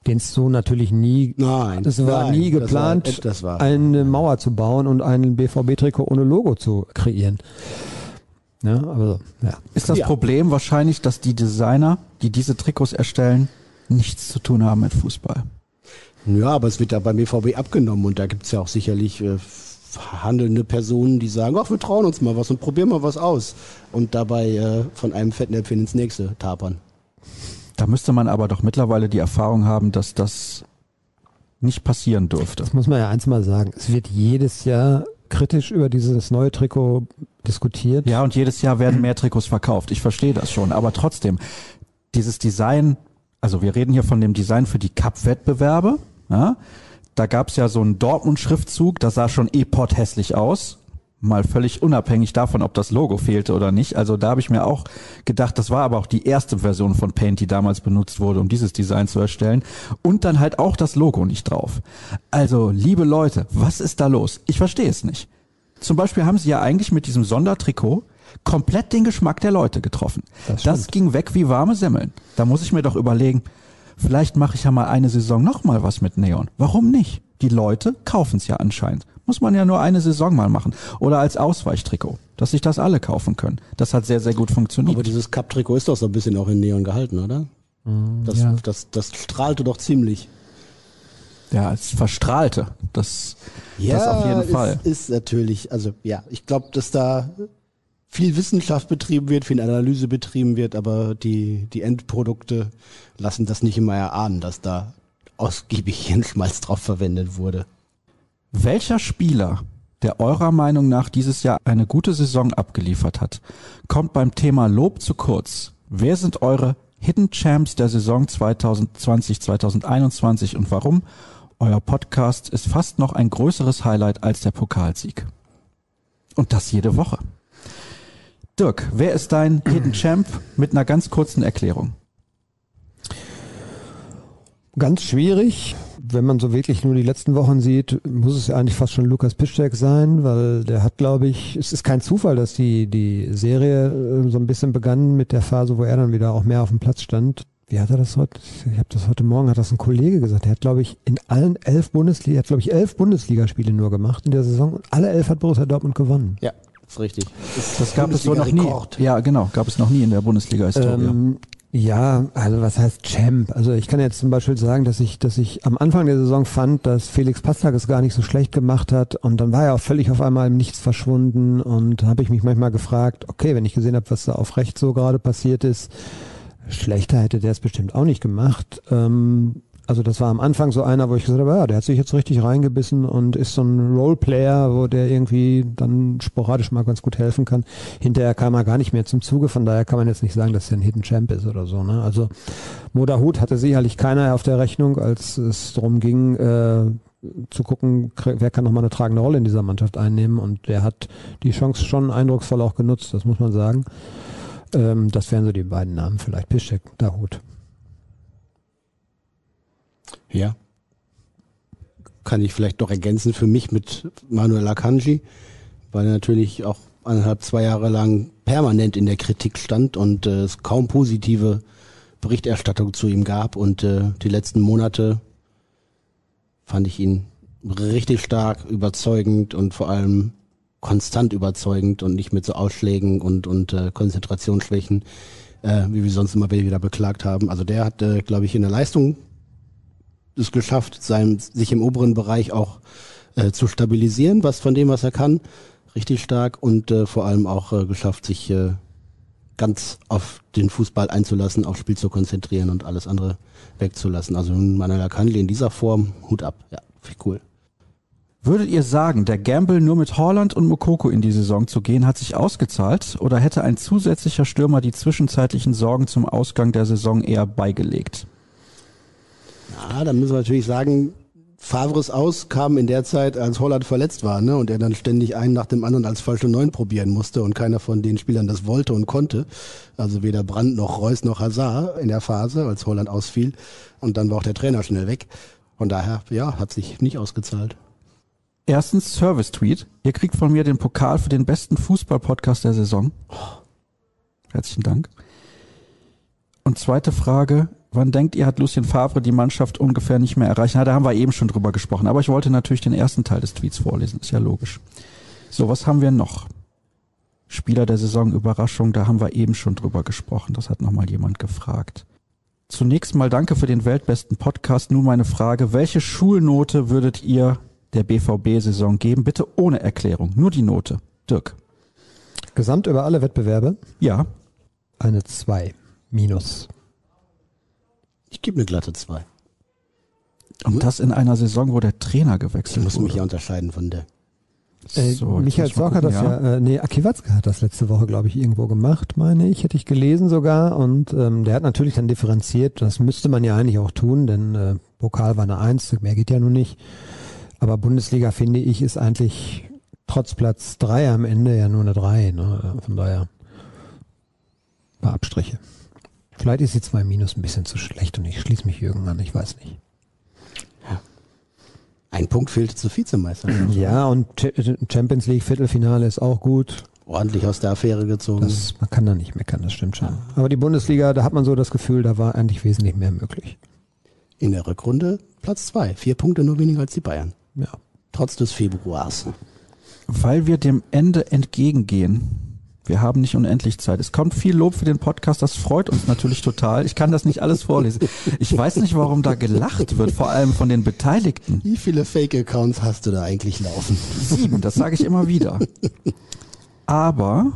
Den es so natürlich nie, Nein, es war nein, nie das geplant, war- das war- eine Mauer zu bauen und ein BVB-Trikot ohne Logo zu kreieren. Ja, aber so, ja. Ist das Ja. Problem wahrscheinlich, dass die Designer, die diese Trikots erstellen, nichts zu tun haben mit Fußball? Ja, aber es wird ja beim BVB abgenommen und da gibt's ja auch sicherlich äh, handelnde Personen, die sagen, ach, wir trauen uns mal was und probieren mal was aus und dabei äh, von einem Fettnäpfchen ins nächste tapern. Da müsste man aber doch mittlerweile die Erfahrung haben, dass das nicht passieren dürfte. Das muss man ja eins mal sagen. Es wird jedes Jahr kritisch über dieses neue Trikot diskutiert. Ja, und jedes Jahr werden mehr Trikots verkauft. Ich verstehe das schon. Aber trotzdem, dieses Design, also wir reden hier von dem Design für die Cup-Wettbewerbe. Ja? Da gab's ja so einen Dortmund-Schriftzug, das sah schon eh hässlich aus. Mal völlig unabhängig davon, ob das Logo fehlte oder nicht. Also da habe ich mir auch gedacht, das war aber auch die erste Version von Paint, die damals benutzt wurde, um dieses Design zu erstellen. Und dann halt auch das Logo nicht drauf. Also, liebe Leute, was ist da los? Ich verstehe es nicht. Zum Beispiel haben sie ja eigentlich mit diesem Sondertrikot komplett den Geschmack der Leute getroffen. Das Das, ging weg wie warme Semmeln. Da muss ich mir doch überlegen, vielleicht mache ich ja mal eine Saison noch mal was mit Neon. Warum nicht? Die Leute kaufen es ja anscheinend. Muss man ja nur eine Saison mal machen. Oder als Ausweichtrikot, dass sich das alle kaufen können. Das hat sehr, sehr gut funktioniert. Aber dieses Cup-Trikot ist doch so ein bisschen auch in Neon gehalten, oder? Das, ja. das, das strahlte doch ziemlich. ja, es verstrahlte. Das, das auf jeden es Fall. ist natürlich, also ja, ich glaube, dass da viel Wissenschaft betrieben wird, viel Analyse betrieben wird, aber die, die Endprodukte lassen das nicht immer erahnen, dass da ausgiebig Hirnschmalz drauf verwendet wurde. Welcher Spieler, der eurer Meinung nach dieses Jahr eine gute Saison abgeliefert hat, kommt beim Thema Lob zu kurz? Wer sind eure Hidden Champs der Saison 2020, 2021 und warum? Euer Podcast ist fast noch ein größeres Highlight als der Pokalsieg. Und das jede Woche. Dirk, wer ist dein Hidden Champ mit einer ganz kurzen Erklärung? Ganz schwierig. Wenn man so wirklich nur die letzten Wochen sieht, muss es ja eigentlich fast schon Lukas Piszczek sein, weil der hat, glaube ich, es ist kein Zufall, dass die, die Serie äh, so ein bisschen begann mit der Phase, wo er dann wieder auch mehr auf dem Platz stand. Wie hat er das heute? Ich habe das heute Morgen, hat das ein Kollege gesagt. Er hat, glaube ich, in allen elf Bundesliga, hat, glaube ich, elf Bundesligaspiele nur gemacht in der Saison und alle elf hat Borussia Dortmund gewonnen. Ja, ist richtig. Das gab es so noch nie. Ja, genau, gab es noch nie in der Bundesliga-Historie. Ähm, ja, also was heißt Champ? Also ich kann jetzt zum Beispiel sagen, dass ich, dass ich am Anfang der Saison fand, dass Felix Passlack es gar nicht so schlecht gemacht hat und dann war er auch völlig auf einmal im Nichts verschwunden und habe ich mich manchmal gefragt, okay, wenn ich gesehen habe, was da auf rechts so gerade passiert ist, schlechter hätte der es bestimmt auch nicht gemacht. Ähm, Also das war am Anfang so einer, wo ich gesagt habe, ja, der hat sich jetzt richtig reingebissen und ist so ein Roleplayer, wo der irgendwie dann sporadisch mal ganz gut helfen kann. Hinterher kam er gar nicht mehr zum Zuge, von daher kann man jetzt nicht sagen, dass er ein Hidden Champ ist oder so. Ne? Also Moderhut hatte sicherlich keiner auf der Rechnung, als es darum ging, äh, zu gucken, wer kann nochmal eine tragende Rolle in dieser Mannschaft einnehmen und der hat die Chance schon eindrucksvoll auch genutzt, das muss man sagen. Ähm, das wären so die beiden Namen, vielleicht Piszczek, Dahut. Ja. Kann ich vielleicht doch ergänzen für mich mit Manuel Akanji, weil er natürlich auch eineinhalb, zwei Jahre lang permanent in der Kritik stand und äh, es kaum positive Berichterstattung zu ihm gab und äh, die letzten Monate fand ich ihn richtig stark, überzeugend und vor allem konstant überzeugend und nicht mit so Ausschlägen und, und äh, Konzentrationsschwächen, äh, wie wir sonst immer wieder beklagt haben. Also der hat, äh, glaube ich, in der Leistung es geschafft, sein, sich im oberen Bereich auch äh, zu stabilisieren, was von dem, was er kann, richtig stark und äh, vor allem auch äh, geschafft, sich äh, ganz auf den Fußball einzulassen, aufs Spiel zu konzentrieren und alles andere wegzulassen. Also Manuel Akanji in dieser Form, Hut ab, ja, viel cool. Würdet ihr sagen, der Gamble nur mit Holland und Mokoko in die Saison zu gehen, hat sich ausgezahlt oder hätte ein zusätzlicher Stürmer die zwischenzeitlichen Sorgen zum Ausgang der Saison eher beigelegt? Ja, dann müssen wir natürlich sagen, Favres aus kam in der Zeit, als Holland verletzt war, ne, und er dann ständig einen nach dem anderen als falsche Neun probieren musste und keiner von den Spielern das wollte und konnte. Also weder Brandt noch Reus noch Hazard in der Phase, als Holland ausfiel. Und dann war auch der Trainer schnell weg. Von daher, ja, hat sich nicht ausgezahlt. Erstens Service-Tweet. Ihr kriegt von mir den Pokal für den besten Fußball-Podcast der Saison. Herzlichen Dank. Und zweite Frage, Wann denkt ihr, hat Lucien Favre die Mannschaft ungefähr nicht mehr erreicht? Na, da haben wir eben schon drüber gesprochen. Aber ich wollte natürlich den ersten Teil des Tweets vorlesen. Ist ja logisch. So, was haben wir noch? Spieler der Saison Überraschung, da haben wir eben schon drüber gesprochen. Das hat nochmal jemand gefragt. Zunächst mal danke für den weltbesten Podcast. Nun meine Frage, welche Schulnote würdet ihr der BVB-Saison geben? Bitte ohne Erklärung, nur die Note. Dirk. Gesamt über alle Wettbewerbe? Ja. Eine 2 minus. Ich gebe eine glatte 2. Und das in einer Saison, wo der Trainer gewechselt Ich muss wurde. mich ja unterscheiden von der. Äh, So, jetzt Michael Zorc hat das gucken, ja, äh, nee, Aki Watzke hat das letzte Woche, glaube ich, irgendwo gemacht, meine ich, hätte ich gelesen sogar. Und ähm, der hat natürlich dann differenziert, das müsste man ja eigentlich auch tun, denn äh, Pokal war eine Eins, mehr geht ja nun nicht. Aber Bundesliga, finde ich, ist eigentlich trotz Platz drei am Ende ja nur eine drei. Ne? Von daher ein paar Abstriche. Vielleicht ist die 2 Minus ein bisschen zu schlecht und ich schließe mich Jürgen an, ich weiß nicht. Ein Punkt fehlte zur Vizemeister. Ja, und Ch- Champions League Viertelfinale ist auch gut. Ordentlich aus der Affäre gezogen. Das, man kann da nicht meckern, das stimmt schon. Aber die Bundesliga, da hat man so das Gefühl, da war eigentlich wesentlich mehr möglich. In der Rückrunde Platz zwei, Vier Punkte nur weniger als die Bayern. Ja. Trotz des Februars. Weil wir dem Ende entgegengehen. Wir haben nicht unendlich Zeit. Es kommt viel Lob für den Podcast, das freut uns natürlich total. Ich kann das nicht alles vorlesen. Ich weiß nicht, warum da gelacht wird, vor allem von den Beteiligten. Wie viele Fake-Accounts hast du da eigentlich laufen? Sieben, das sage ich immer wieder. Aber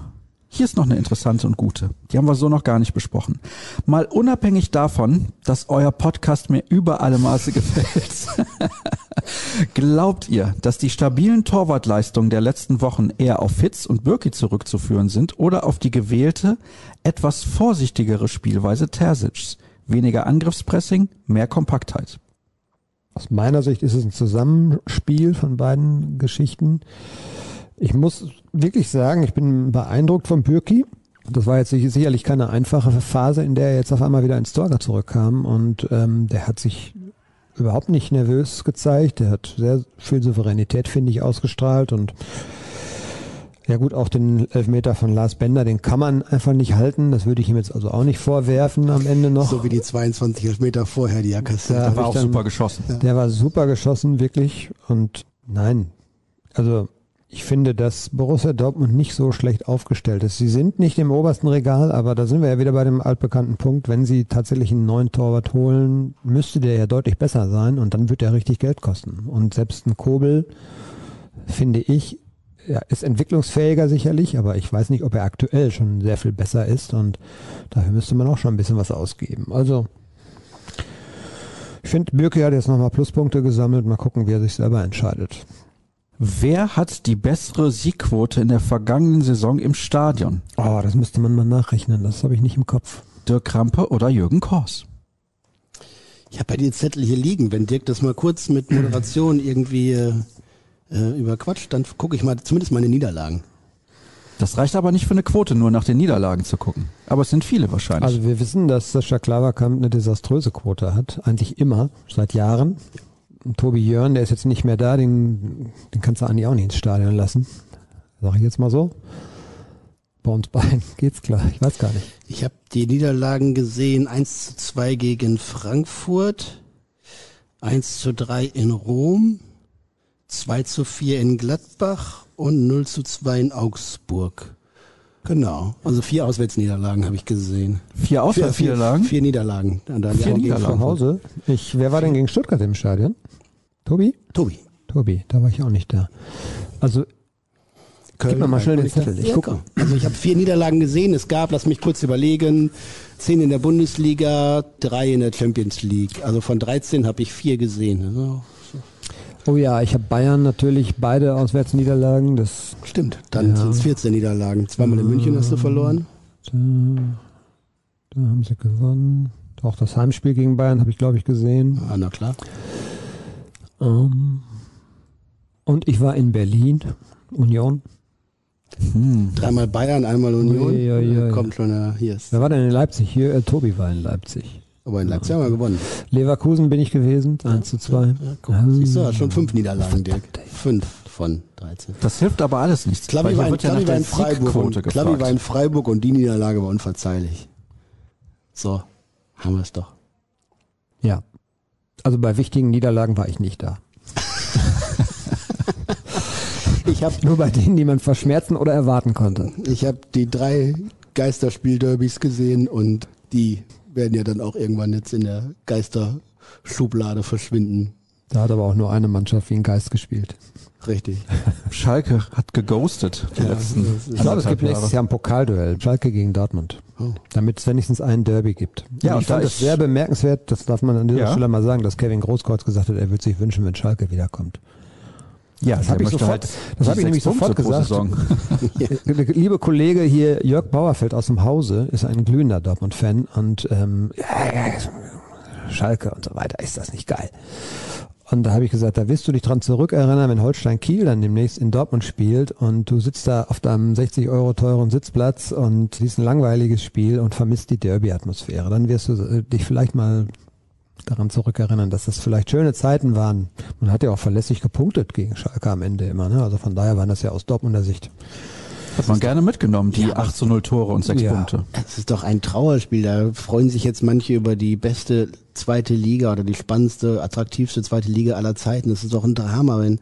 hier ist noch eine interessante und gute. Die haben wir so noch gar nicht besprochen. Mal unabhängig davon, dass euer Podcast mir über alle Maße gefällt. Glaubt ihr, dass die stabilen Torwartleistungen der letzten Wochen eher auf Fitz und Birki zurückzuführen sind oder auf die gewählte, etwas vorsichtigere Spielweise Tersic's? Weniger Angriffspressing, mehr Kompaktheit. Aus meiner Sicht ist es ein Zusammenspiel von beiden Geschichten. Ich muss wirklich sagen, ich bin beeindruckt von Bürki. Das war jetzt sicher- sicherlich keine einfache Phase, in der er jetzt auf einmal wieder ins Torger zurückkam und ähm, der hat sich überhaupt nicht nervös gezeigt. Der hat sehr viel Souveränität, finde ich, ausgestrahlt und ja gut, auch den Elfmeter von Lars Bender, den kann man einfach nicht halten. Das würde ich ihm jetzt also auch nicht vorwerfen am Ende noch. So wie die 22 Elfmeter vorher, die er kassiert hat. War auch dann- super geschossen. Der war super geschossen, wirklich. Und nein, also ich finde, dass Borussia Dortmund nicht so schlecht aufgestellt ist. Sie sind nicht im obersten Regal, aber da sind wir ja wieder bei dem altbekannten Punkt. Wenn sie tatsächlich einen neuen Torwart holen, müsste der ja deutlich besser sein und dann wird er richtig Geld kosten. Und selbst ein Kobel, finde ich, ja, ist entwicklungsfähiger sicherlich, aber ich weiß nicht, ob er aktuell schon sehr viel besser ist und dafür müsste man auch schon ein bisschen was ausgeben. Also Ich finde, Birke hat jetzt nochmal Pluspunkte gesammelt. Mal gucken, wie er sich selber entscheidet. Wer hat die bessere Siegquote in der vergangenen Saison im Stadion? Oh, das müsste man mal nachrechnen. Das habe ich nicht im Kopf. Dirk Krampe oder Jürgen Kors? Ich habe bei dir Zettel hier liegen. Wenn Dirk das mal kurz mit Moderation irgendwie äh, äh, überquatscht, dann gucke ich mal zumindest meine Niederlagen. Das reicht aber nicht für eine Quote, nur nach den Niederlagen zu gucken. Aber es sind viele wahrscheinlich. Also wir wissen, dass Sascha Klaverkamp eine desaströse Quote hat. Eigentlich immer, seit Jahren. Tobi Jörn, der ist jetzt nicht mehr da, den, den kannst du eigentlich auch nicht ins Stadion lassen. Sag ich jetzt mal so. Bei uns beiden geht's klar. Ich weiß gar nicht. Ich habe die Niederlagen gesehen, 1 zu 2 gegen Frankfurt, 1 zu 3 in Rom, 2 zu 4 in Gladbach und 0 zu 2 in Augsburg. Genau, also vier Auswärtsniederlagen habe ich gesehen. vier Auswärtsniederlagen? Vier, vier Niederlagen. Vier auch gegen Niederlagen. Zu Hause. Ich, wer war denn gegen Stuttgart im Stadion? Tobi? Tobi. Tobi, da war ich auch nicht da. Also Gib mir mal schnell den Zettel. Ich gucke. Also ich habe vier Niederlagen gesehen. Es gab, lass mich kurz überlegen, zehn in der Bundesliga, drei in der Champions League. Also von 13 habe ich vier gesehen. Also, Oh ja, ich habe Bayern natürlich beide Auswärtsniederlagen. Das stimmt. Dann Ja. sind es 14 Niederlagen. Zweimal in München hast du verloren. da, da haben sie gewonnen. Auch das Heimspiel gegen Bayern habe ich, glaube ich, gesehen. Ah, na klar. Ähm, und ich war in Berlin, Union. Dreimal Bayern, einmal Union. Ui, ui, ui. Kommt schon, ja, hier ist. Wer war denn in Leipzig? Hier, äh, Tobi war in Leipzig. Aber in Leipzig haben wir gewonnen. Leverkusen bin ich gewesen, 1 zu 2. Ja, guck, siehst du, schon fünf Niederlagen, Dirk. Fünf von 13. Das hilft aber alles nichts. Klavi war, in, ja war in Freiburg und, Klavi war in. Freiburg und die Niederlage war unverzeihlich. So, haben wir es doch. Ja. Also bei wichtigen Niederlagen war ich nicht da. Ich habe Nur bei denen, die man verschmerzen oder erwarten konnte. Ich habe die drei Geisterspiel-Derbys gesehen und die werden ja dann auch irgendwann jetzt in der Geisterschublade verschwinden. Da hat aber auch nur eine Mannschaft wie ein Geist gespielt. Richtig. Schalke hat geghostet die Ja, letzten Ich glaube, es gibt nächstes. Jahr ein Pokalduell. Schalke gegen Dortmund. Oh. Damit es wenigstens einen Derby gibt. Ja, und ich fand es sehr bemerkenswert, das darf man an dieser Ja. Stelle mal sagen, dass Kevin Großkreuz gesagt hat, er würde sich wünschen, wenn Schalke wiederkommt. Ja, Das der hab ich sofort- halt das hab ich nämlich sofort gesagt. Liebe Kollege hier, Jörg Bauerfeld aus dem Hause, ist ein glühender Dortmund-Fan und ähm, ja, Schalke und so weiter, ist das nicht geil. Und da habe ich gesagt, da wirst du dich dran zurückerinnern, wenn Holstein Kiel dann demnächst in Dortmund spielt und du sitzt da auf deinem 60 Euro teuren Sitzplatz und siehst ein langweiliges Spiel und vermisst die Derby-Atmosphäre. Dann wirst du äh, dich vielleicht mal daran zurückerinnern, dass das vielleicht schöne Zeiten waren. Man hat ja auch verlässlich gepunktet gegen Schalke am Ende immer. Ne? Also von daher waren das ja aus Dortmunder Sicht. Hat man gerne mitgenommen, die Ja, aber- 8 zu 0 Tore und 6 Ja. Punkte. Es ist doch ein Trauerspiel. Da freuen sich jetzt manche über die beste zweite Liga oder die spannendste, attraktivste zweite Liga aller Zeiten. Das ist doch ein Drama, wenn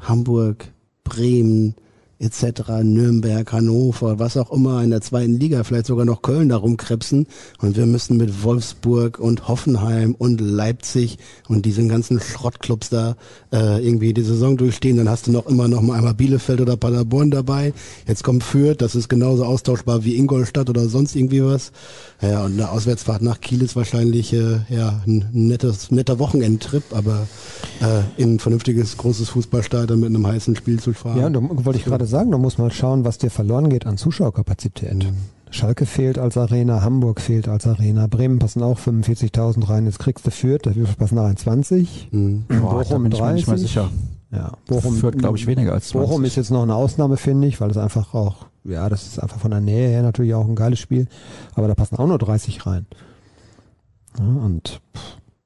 Hamburg, Bremen etc., Nürnberg, Hannover, was auch immer in der zweiten Liga, vielleicht sogar noch Köln da rumkrebsen und wir müssen mit Wolfsburg und Hoffenheim und Leipzig und diesen ganzen Schrottclubs da äh, irgendwie die Saison durchstehen, dann hast du noch immer noch mal einmal Bielefeld oder Paderborn dabei. Jetzt kommt Fürth, das ist genauso austauschbar wie Ingolstadt oder sonst irgendwie was. Ja, und eine Auswärtsfahrt nach Kiel ist wahrscheinlich äh, ja ein nettes, netter Wochenendtrip, aber äh, in ein vernünftiges großes Fußballstadion mit einem heißen Spiel zu fahren. Ja, und da wollte ich gerade sagen, du musst mal schauen, was dir verloren geht an Zuschauerkapazität. Mhm. Schalke fehlt als Arena, Hamburg fehlt als Arena, Bremen passen auch 45.000 rein, jetzt kriegst du Fürth, da passen rein 20. Mhm. Boah, Bochum bin ich mir nicht mehr 30. sicher. Ja, Bochum Führt, glaube ich, weniger als 20. Bochum ist jetzt noch eine Ausnahme, finde ich, weil es einfach auch, ja, das ist einfach von der Nähe her natürlich auch ein geiles Spiel, aber da passen auch nur 30 rein. Ja, und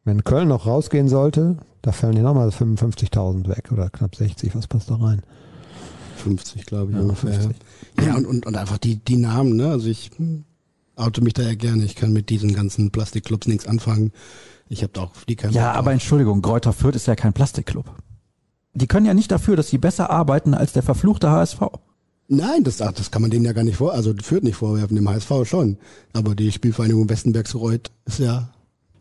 wenn Köln noch rausgehen sollte, da fallen die nochmal 55.000 weg oder knapp 60, was passt da rein? 50, glaube ich, Ja, ungefähr. 50. Ja, und, und, und einfach die, die Namen, ne? Also ich oute mich da ja gerne. Ich kann mit diesen ganzen Plastikclubs nichts anfangen. Ich habe da auch die keinen Ja, aber. Entschuldigung, Greuther Fürth ist ja kein Plastikclub. Die können ja nicht dafür, dass sie besser arbeiten als der verfluchte HSV. Nein, das, das kann man denen ja gar nicht vor, also führt nicht vorwerfen, dem HSV schon. Aber die Spielvereinigung Westenbergsreuth ist ja,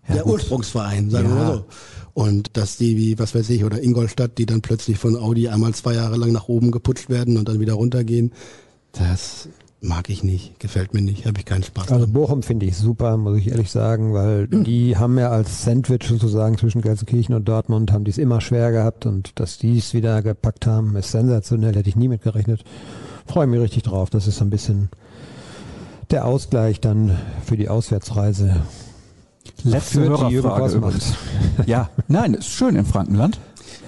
Ja, der gut. Ursprungsverein, sagen wir Ja. mal so. Und dass die wie, was weiß ich, oder Ingolstadt, die dann plötzlich von Audi einmal zwei Jahre lang nach oben geputscht werden und dann wieder runtergehen, das Mag ich nicht, gefällt mir nicht, habe ich keinen Spaß. Also. Bochum finde ich super, muss ich ehrlich sagen, weil die haben ja als Sandwich sozusagen zwischen Gelsenkirchen und Dortmund, haben die es immer schwer gehabt und dass die es wieder gepackt haben, ist sensationell, hätte ich nie mitgerechnet. Freue mich richtig drauf. Das ist so ein bisschen der Ausgleich dann für die Auswärtsreise. Letzte Fürth, Hörerfrage übrigens. Ja, nein, ist schön im Frankenland.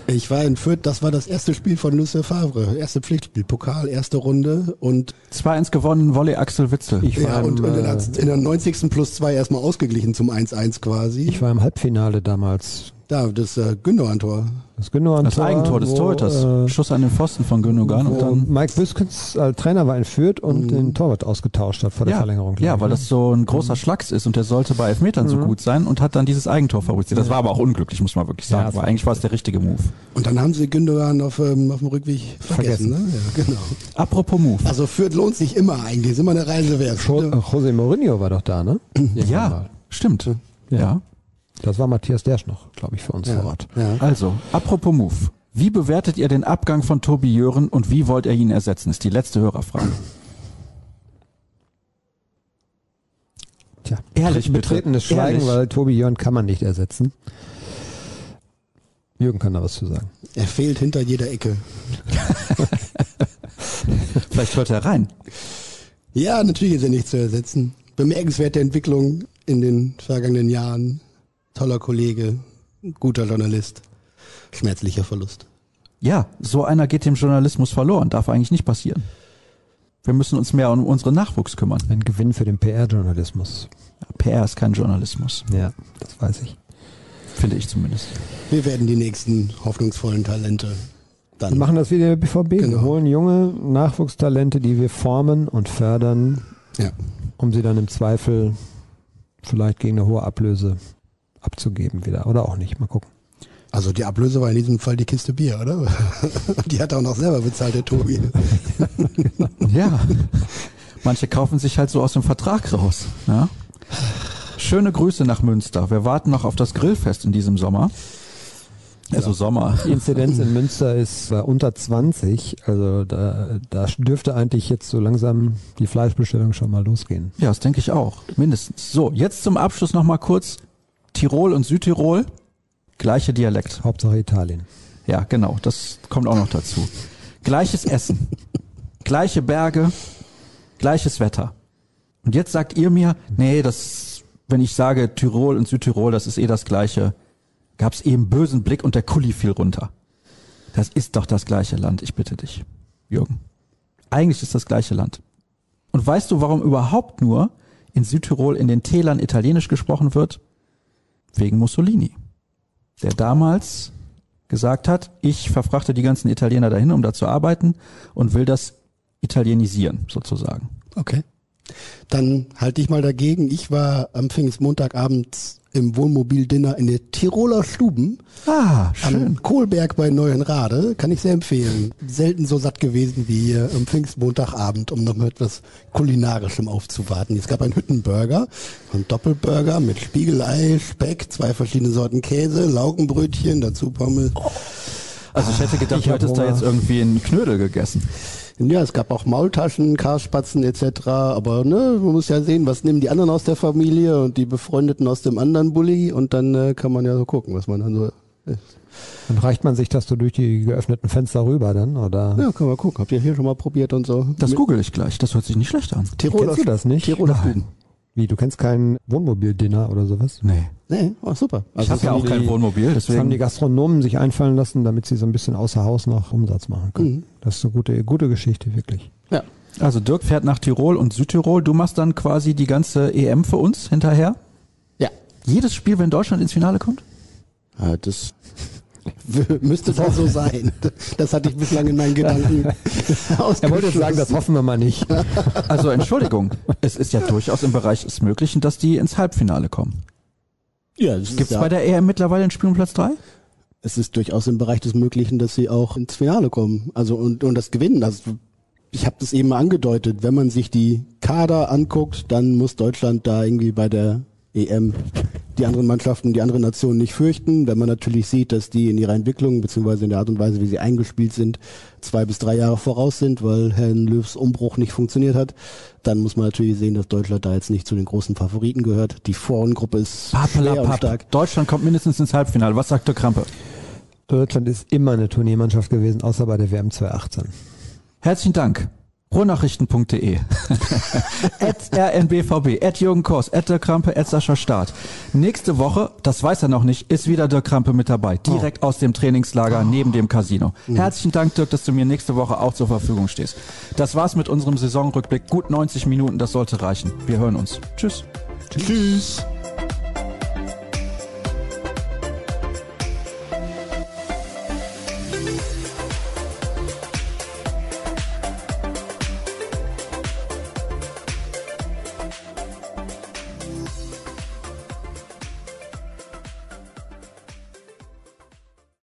Ich war in Fürth, das war das erste Spiel von Lucien Favre. Erste Pflichtspiel, Pokal, erste Runde und, 2-1 gewonnen, Volley Axel Witzel. Ich war, ja, und, im, und in, äh, der, in der 90. plus zwei erstmal ausgeglichen zum 1-1 quasi. ich war im Halbfinale damals. Da, das äh, Gündogan-Tor. Das Gündogan das Eigentor des Torhüters. äh, Schuss an den Pfosten von Gündogan und dann Mike Büskens als Trainer war in Fürth und den Torwart ausgetauscht hat vor der ja, Verlängerung. ja, ich, weil ne? das so ein großer Schlags ist und der sollte bei Elfmetern so gut sein und hat dann dieses Eigentor fabriziert. Das war aber auch unglücklich, muss man wirklich Ja, sagen. aber war eigentlich war es der richtige Move. Und dann haben sie Gündogan auf, ähm, auf dem Rückweg vergessen. Vergessen. Ne? Ja, genau. Apropos Move. Also Fürth lohnt sich immer eigentlich, ist immer eine Reise wert. Jo äh, José Mourinho war doch da, ne? Ja, mal. stimmt. Ja. Das war Matthias Dersch noch, glaube ich, für uns vor Ort. Ja. Also, apropos Move. Wie bewertet ihr den Abgang von Tobi Jören und wie wollt ihr ihn ersetzen? Ist die letzte Hörerfrage. Tja, Ehrlich, bitte. betretenes Schweigen, Ehrlich. weil Tobi Jörn kann man nicht ersetzen. Jürgen kann da was zu sagen. Er fehlt hinter jeder Ecke. Vielleicht hört er rein. Ja, natürlich ist er nicht zu ersetzen. Bemerkenswerte Entwicklung in den vergangenen Jahren. Toller Kollege, guter Journalist. Schmerzlicher Verlust. Ja, so einer geht dem Journalismus verloren. Darf eigentlich nicht passieren. Wir müssen uns mehr um unseren Nachwuchs kümmern. Ein Gewinn für den PR-Journalismus. PR ist kein Journalismus, Ja, das weiß ich. finde ich zumindest. Wir werden die nächsten hoffnungsvollen Talente dann Wir machen das wie der BVB. Wir Genau. holen junge Nachwuchstalente, die wir formen und fördern, Ja. um sie dann im Zweifel vielleicht gegen eine hohe Ablöse abzugeben wieder. Oder auch nicht. Mal gucken. Also die Ablöse war in diesem Fall die Kiste Bier, oder? die hat er auch noch selber bezahlt, der Tobi. Ja. Manche kaufen sich halt so aus dem Vertrag raus. Ja? Schöne Grüße nach Münster. Wir warten noch auf das Grillfest in diesem Sommer. Also Sommer. Die Inzidenz in Münster ist bei unter 20. Also da, da dürfte eigentlich jetzt so langsam die Fleischbestellung schon mal losgehen. Ja, das denke ich auch. Mindestens. So, jetzt zum Abschluss noch mal kurz Tirol und Südtirol. Gleiche Dialekt. Hauptsache Italien. Ja, genau. Das kommt auch noch dazu. Gleiches Essen. Gleiche Berge. Gleiches Wetter. Und jetzt sagt ihr mir, nee, das, wenn ich sage Tirol und Südtirol, das ist eh das Gleiche, gab's eben bösen Blick und der Kuli fiel runter. Das ist doch das gleiche Land, ich bitte dich, Jürgen. Eigentlich ist das gleiche Land. Und weißt du, warum überhaupt nur in Südtirol in den Tälern Italienisch gesprochen wird? Wegen Mussolini. Der damals gesagt hat, ich verfrachte die ganzen Italiener dahin, um da zu arbeiten und will das italienisieren, sozusagen. Okay. Dann halte ich mal dagegen. Ich war am Pfingstmontagabend im Wohnmobil-Dinner in der Tiroler Stuben Ah, schön. am Kohlberg bei Neuenrade. Kann ich sehr empfehlen. Selten so satt gewesen wie hier am Pfingstmontagabend, um noch mal etwas Kulinarischem aufzuwarten. Es gab einen Hüttenburger, einen Doppelburger mit Spiegelei, Speck, zwei verschiedene Sorten Käse, Laugenbrötchen, dazu Pommes. Also ich hätte gedacht, Ich du hättest da Hunger. jetzt irgendwie einen Knödel gegessen. Ja, es gab auch Maultaschen, Karspatzen etc. Aber ne, man muss ja sehen, was nehmen die anderen aus der Familie und die Befreundeten aus dem anderen Bulli und dann äh, kann man ja so gucken, was man dann so isst. Dann reicht man sich das so durch die geöffneten Fenster rüber dann, oder? Ja, kann man gucken. Habt ihr hier schon mal probiert und so? Das google ich gleich. Das hört sich nicht schlecht an. Tiroler, Kennst du das nicht? Tiroler Stuben. Wie, du kennst kein Wohnmobil-Dinner oder sowas? Nee. Nee, oh, super. Ich habe ja auch kein die- Wohnmobil, Das haben die deswegen. Gastronomen sich einfallen lassen, damit sie so ein bisschen außer Haus noch Umsatz machen können. Mhm. Das ist eine gute, gute Geschichte, wirklich. Ja. Also Dirk fährt nach Tirol und Südtirol. Du machst dann quasi die ganze EM für uns hinterher. Ja. Jedes Spiel, wenn Deutschland ins Finale kommt? ja das müsste dann so sein. Das hatte ich bislang in meinen Gedanken Er wollte sagen, das hoffen wir mal nicht. Also Entschuldigung, es ist ja durchaus im Bereich des Möglichen, dass die ins Halbfinale kommen. Ja, Gibt es ja, bei der EM mittlerweile ein Spiel um Platz drei? es ist durchaus im Bereich des Möglichen, dass sie auch ins Finale kommen. Also und, und das gewinnen. Das, ich habe das eben mal angedeutet. Wenn man sich die Kader anguckt, dann muss Deutschland da irgendwie bei der EM die anderen Mannschaften, die anderen Nationen nicht fürchten. Wenn man natürlich sieht, dass die in ihrer Entwicklung beziehungsweise in der Art und Weise, wie sie eingespielt sind, zwei bis drei Jahre voraus sind, weil Herrn Löws Umbruch nicht funktioniert hat, dann muss man natürlich sehen, dass Deutschland da jetzt nicht zu den großen Favoriten gehört. Die Frauengruppe ist schwer und stark. Deutschland kommt mindestens ins Halbfinale. Was sagt der Krampe? Deutschland ist immer eine Turniermannschaft gewesen, außer bei der WM 2018. Herzlichen Dank. Ruhrnachrichten.de at rnbvb, at Jürgen Kors, at der Krampe, at Sascha Staat. Nächste Woche, das weiß er noch nicht, ist wieder der Krampe mit dabei. Direkt aus dem Trainingslager neben dem Casino. Herzlichen Dank, Dirk, dass du mir nächste Woche auch zur Verfügung stehst. Das war's mit unserem Saisonrückblick. Gut 90 Minuten, das sollte reichen. Wir hören uns. Tschüss. Tschüss.